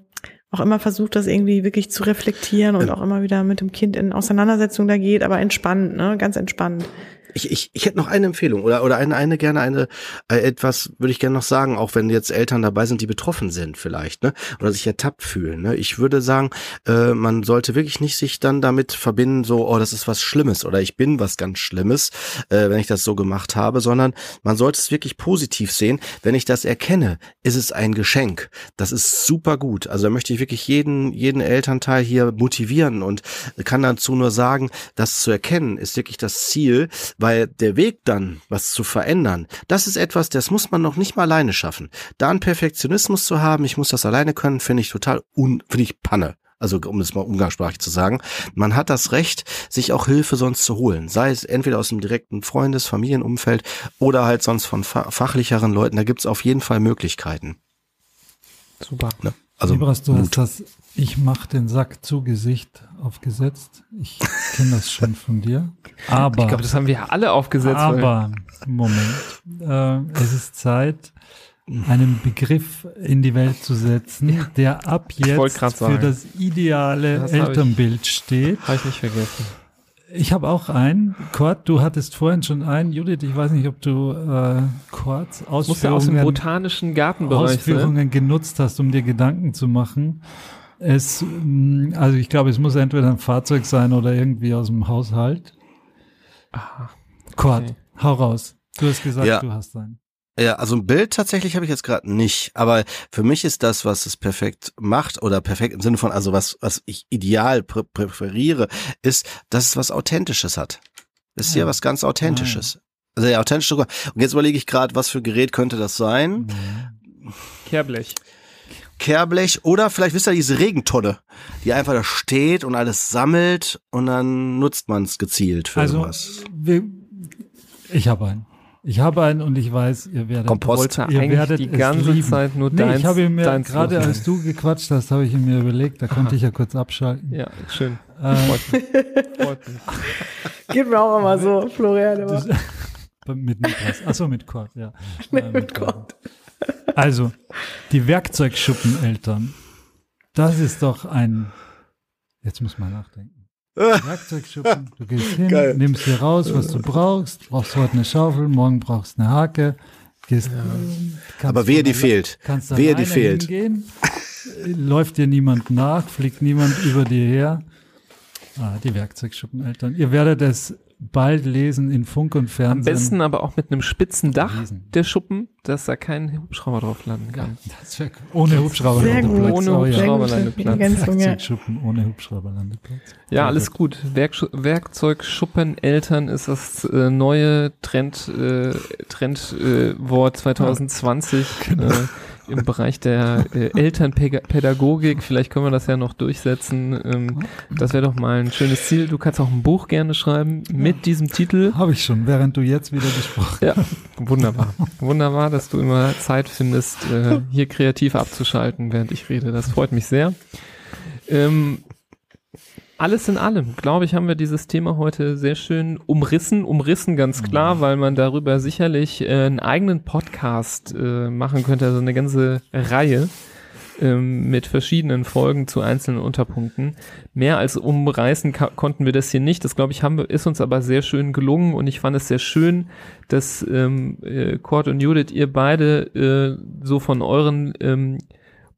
auch immer versucht, das irgendwie wirklich zu reflektieren und auch immer wieder mit dem Kind in Auseinandersetzung da geht, aber entspannt, ne? Ganz entspannt. Ich, ich, ich hätte noch eine Empfehlung oder, oder eine, eine gerne eine, äh, etwas würde ich gerne noch sagen, auch wenn jetzt Eltern dabei sind, die betroffen sind vielleicht, ne, oder sich ertappt fühlen, ne. Ich würde sagen, äh, man sollte wirklich nicht sich dann damit verbinden, so, oh, das ist was Schlimmes oder ich bin was ganz Schlimmes, äh, wenn ich das so gemacht habe, sondern man sollte es wirklich positiv sehen. Wenn ich das erkenne, ist es ein Geschenk. Das ist super gut. Also da möchte ich wirklich jeden, jeden Elternteil hier motivieren und kann dazu nur sagen, das zu erkennen ist wirklich das Ziel, weil der Weg dann, was zu verändern, das ist etwas, das muss man noch nicht mal alleine schaffen. Da einen Perfektionismus zu haben, ich muss das alleine können, finde ich total un, finde ich Panne. Also um es mal umgangssprachlich zu sagen, man hat das Recht, sich auch Hilfe sonst zu holen. Sei es entweder aus dem direkten Freundes-, Familienumfeld oder halt sonst von fa fachlicheren Leuten. Da gibt's auf jeden Fall Möglichkeiten. Super. Ne? Also Libras, du Mut. hast das Ich mach den Sack zu Gesicht aufgesetzt. Ich kenne das schon von dir. Aber, Ich glaube, das haben wir alle aufgesetzt. aber, Moment, äh, es ist Zeit, einen Begriff in die Welt zu setzen, der ab jetzt für sagen. das ideale Das hab ich- Elternbild steht. Habe ich nicht vergessen. Ich habe auch einen. Kurt, du hattest vorhin schon einen. Judith, ich weiß nicht, ob du äh, Muss ja aus dem Ausführungen, botanischen Gartenbereich sein. Ausführungen genutzt hast, um dir Gedanken zu machen. Es, mh, also ich glaube, es muss entweder ein Fahrzeug sein oder irgendwie aus dem Haushalt. Aha. Kurt, Okay. hau raus. Du hast gesagt, Ja. du hast einen. Ja, also ein Bild tatsächlich habe ich jetzt gerade nicht, aber für mich ist das, was es perfekt macht oder perfekt im Sinne von, also was, was ich ideal prä präferiere, ist, dass es was Authentisches hat. Ist hier Ja. was ganz Authentisches. Also ja, authentisch sogar. Und jetzt überlege ich gerade, was für Gerät könnte das sein? Kehrblech. Kehrblech oder vielleicht wisst ihr diese Regentonne, die einfach da steht und alles sammelt und dann nutzt man es gezielt für Also, irgendwas. wir, ich habe einen. Ich habe einen und ich weiß, ihr werdet, Kompost. Ihr eigentlich werdet die es ganze lieben. Zeit nur nee, deins, ich habe mir gerade als du gequatscht hast, habe ich mir überlegt, da konnte ich ja kurz abschalten. Ja, schön. Äh, Freut mich. Freut mich. Geht mir auch immer so, Florian. Immer. Das, mit Niklas. Achso, mit Kurt, ja. Nee, Äh, mit Kurt. Also, die Werkzeugschuppeneltern. Das ist doch ein. Jetzt muss man nachdenken. Werkzeugschuppen, du gehst hin, Geil. nimmst dir raus, was du brauchst, brauchst heute eine Schaufel, morgen brauchst eine Hake, gehst, kannst Aber wehe, die fehlt. Kannst Wehe, die fehlt. Hingehen, läuft dir niemand nach, fliegt niemand über dir her. Ah, die Werkzeugschuppeneltern. Ihr werdet es bald lesen in Funk und Am Fernsehen. besten aber auch mit einem spitzen Dach Riesen. der Schuppen, dass da kein Hubschrauber drauf landen kann. Das wär, ohne Hubschrauber. Sehr gut. Ohne Oh, ja. Hubschrauberlandeplatz. Ja. Werkzeugschuppen ohne Hubschrauberlandeplatz. Ja, alles gut. Werksch Werkzeugschuppeneltern ist das äh, neue Trend äh, Trend äh, Wort 2020 Genau. Im Bereich der äh, Elternpädagogik. Vielleicht können wir das ja noch durchsetzen. Ähm, das wäre doch mal ein schönes Ziel. Du kannst auch ein Buch gerne schreiben mit diesem Titel. Habe ich schon, während du jetzt wieder gesprochen Ja, wunderbar. Wunderbar, dass du immer Zeit findest, äh, hier kreativ abzuschalten, während ich rede. Das freut mich sehr. Ähm, alles in allem, glaube ich, haben wir dieses Thema heute sehr schön umrissen. Umrissen ganz klar, weil man darüber sicherlich äh, einen eigenen Podcast äh, machen könnte, also eine ganze Reihe. ähm, mit verschiedenen Folgen zu einzelnen Unterpunkten. Mehr als umreißen konnten wir das hier nicht. Das glaube ich haben ist uns aber sehr schön gelungen und ich fand es sehr schön, dass ähm, äh, Kurt und Judith ihr beide äh, so von euren ähm,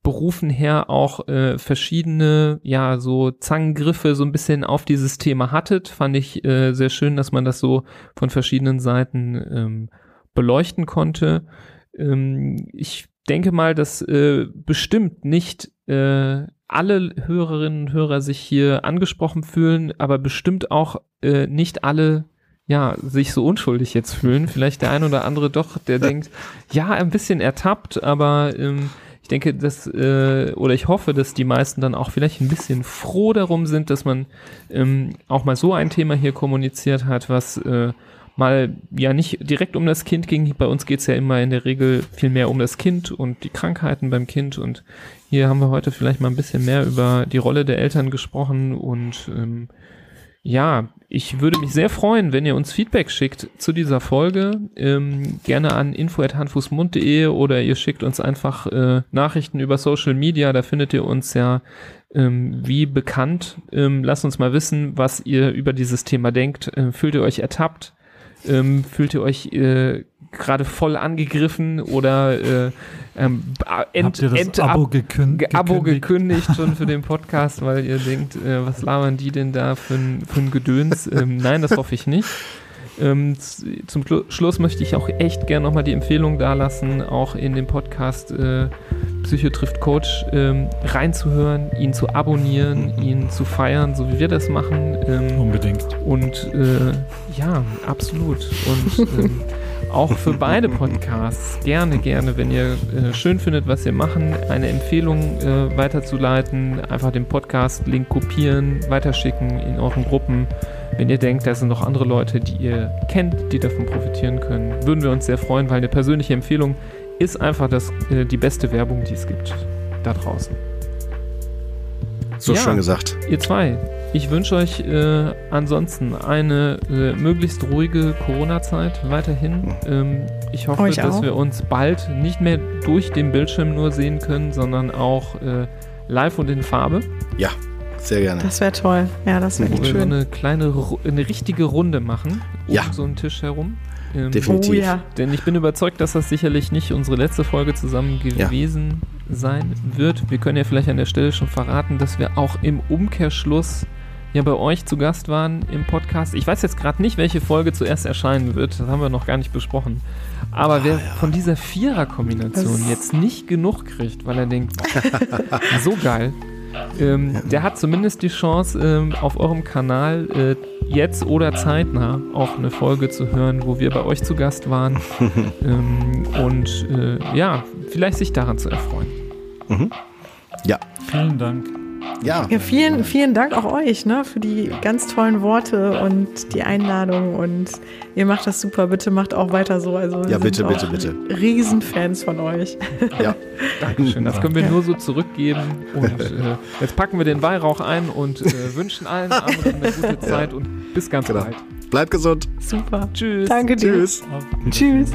Berufen her auch äh, verschiedene, ja, so Zangengriffe so ein bisschen auf dieses Thema hattet. Fand ich äh, sehr schön, dass man das so von verschiedenen Seiten ähm, beleuchten konnte. Ähm, ich denke mal, dass äh, bestimmt nicht äh, alle Hörerinnen und Hörer sich hier angesprochen fühlen, aber bestimmt auch äh, nicht alle ja, sich so unschuldig jetzt fühlen. Vielleicht der ein oder andere doch, der denkt, ja, ein bisschen ertappt, aber ähm, denke, dass, äh, oder ich hoffe, dass die meisten dann auch vielleicht ein bisschen froh darum sind, dass man ähm, auch mal so ein Thema hier kommuniziert hat, was äh, mal ja nicht direkt um das Kind ging. Bei uns geht's ja immer in der Regel viel mehr um das Kind und die Krankheiten beim Kind. Und hier haben wir heute vielleicht mal ein bisschen mehr über die Rolle der Eltern gesprochen. Und ähm, ja, ich würde mich sehr freuen, wenn ihr uns Feedback schickt zu dieser Folge. Ähm, gerne an info.handfußmund.de oder ihr schickt uns einfach äh, Nachrichten über Social Media. Da findet ihr uns ja ähm, wie bekannt. Ähm, lasst uns mal wissen, was ihr über dieses Thema denkt. Äh, fühlt ihr euch ertappt? Ähm, fühlt ihr euch äh, gerade voll angegriffen oder äh, ähm, ent, Habt ihr das Abo, ab, gekün Abo gekündigt schon für den Podcast, weil ihr denkt, äh, was labern die denn da für ein, für ein Gedöns? ähm, nein, das hoffe ich nicht. Ähm, zum Schluss möchte ich auch echt gerne nochmal die Empfehlung dalassen, auch in den Podcast äh, Psycho trifft Coach ähm, reinzuhören, ihn zu abonnieren, ihn zu feiern, so wie wir das machen. Ähm, Unbedingt. Und äh, ja, absolut. Und ähm, auch für beide Podcasts gerne, gerne, wenn ihr äh, schön findet, was wir machen, eine Empfehlung äh, weiterzuleiten, einfach den Podcast-Link kopieren, weiterschicken in euren Gruppen. Wenn ihr denkt, da sind noch andere Leute, die ihr kennt, die davon profitieren können, würden wir uns sehr freuen, weil eine persönliche Empfehlung ist einfach das, äh, die beste Werbung, die es gibt da draußen. So ja, schön gesagt. Ihr zwei, ich wünsche euch äh, ansonsten eine äh, möglichst ruhige Corona-Zeit weiterhin. Ähm, ich hoffe, euch dass auch. wir uns bald nicht mehr durch den Bildschirm nur sehen können, sondern auch äh, live und in Farbe. Ja, sehr gerne. Das wäre toll. Ja, das wäre echt schön. So eine kleine, eine richtige Runde machen um ja. so einen Tisch herum. Ähm, Definitiv. Oh, ja. Denn ich bin überzeugt, dass das sicherlich nicht unsere letzte Folge zusammen gewesen ja. sein wird. Wir können ja vielleicht an der Stelle schon verraten, dass wir auch im Umkehrschluss ja bei euch zu Gast waren im Podcast. Ich weiß jetzt gerade nicht, welche Folge zuerst erscheinen wird. Das haben wir noch gar nicht besprochen. Aber ah, wer ja. von dieser Vierer-Kombination jetzt nicht genug kriegt, weil er denkt, so geil, ähm, der hat zumindest die Chance, ähm, auf eurem Kanal äh, jetzt oder zeitnah auch eine Folge zu hören, wo wir bei euch zu Gast waren. ähm, und äh, ja, vielleicht sich daran zu erfreuen. Mhm. Ja. Vielen Dank. Ja. ja, vielen, vielen Dank auch euch ne, für die ganz tollen Worte und die Einladung. Und ihr macht das super. Bitte macht auch weiter so. Also ja, bitte, bitte, bitte. Riesenfans von euch. Ja, Dankeschön. Das können wir nur so zurückgeben. Und äh, jetzt packen wir den Weihrauch ein und äh, wünschen allen anderen eine gute Zeit ja. und bis ganz genau. bald. Bleibt gesund. Super. Tschüss. Danke dir. Tschüss. Tschüss.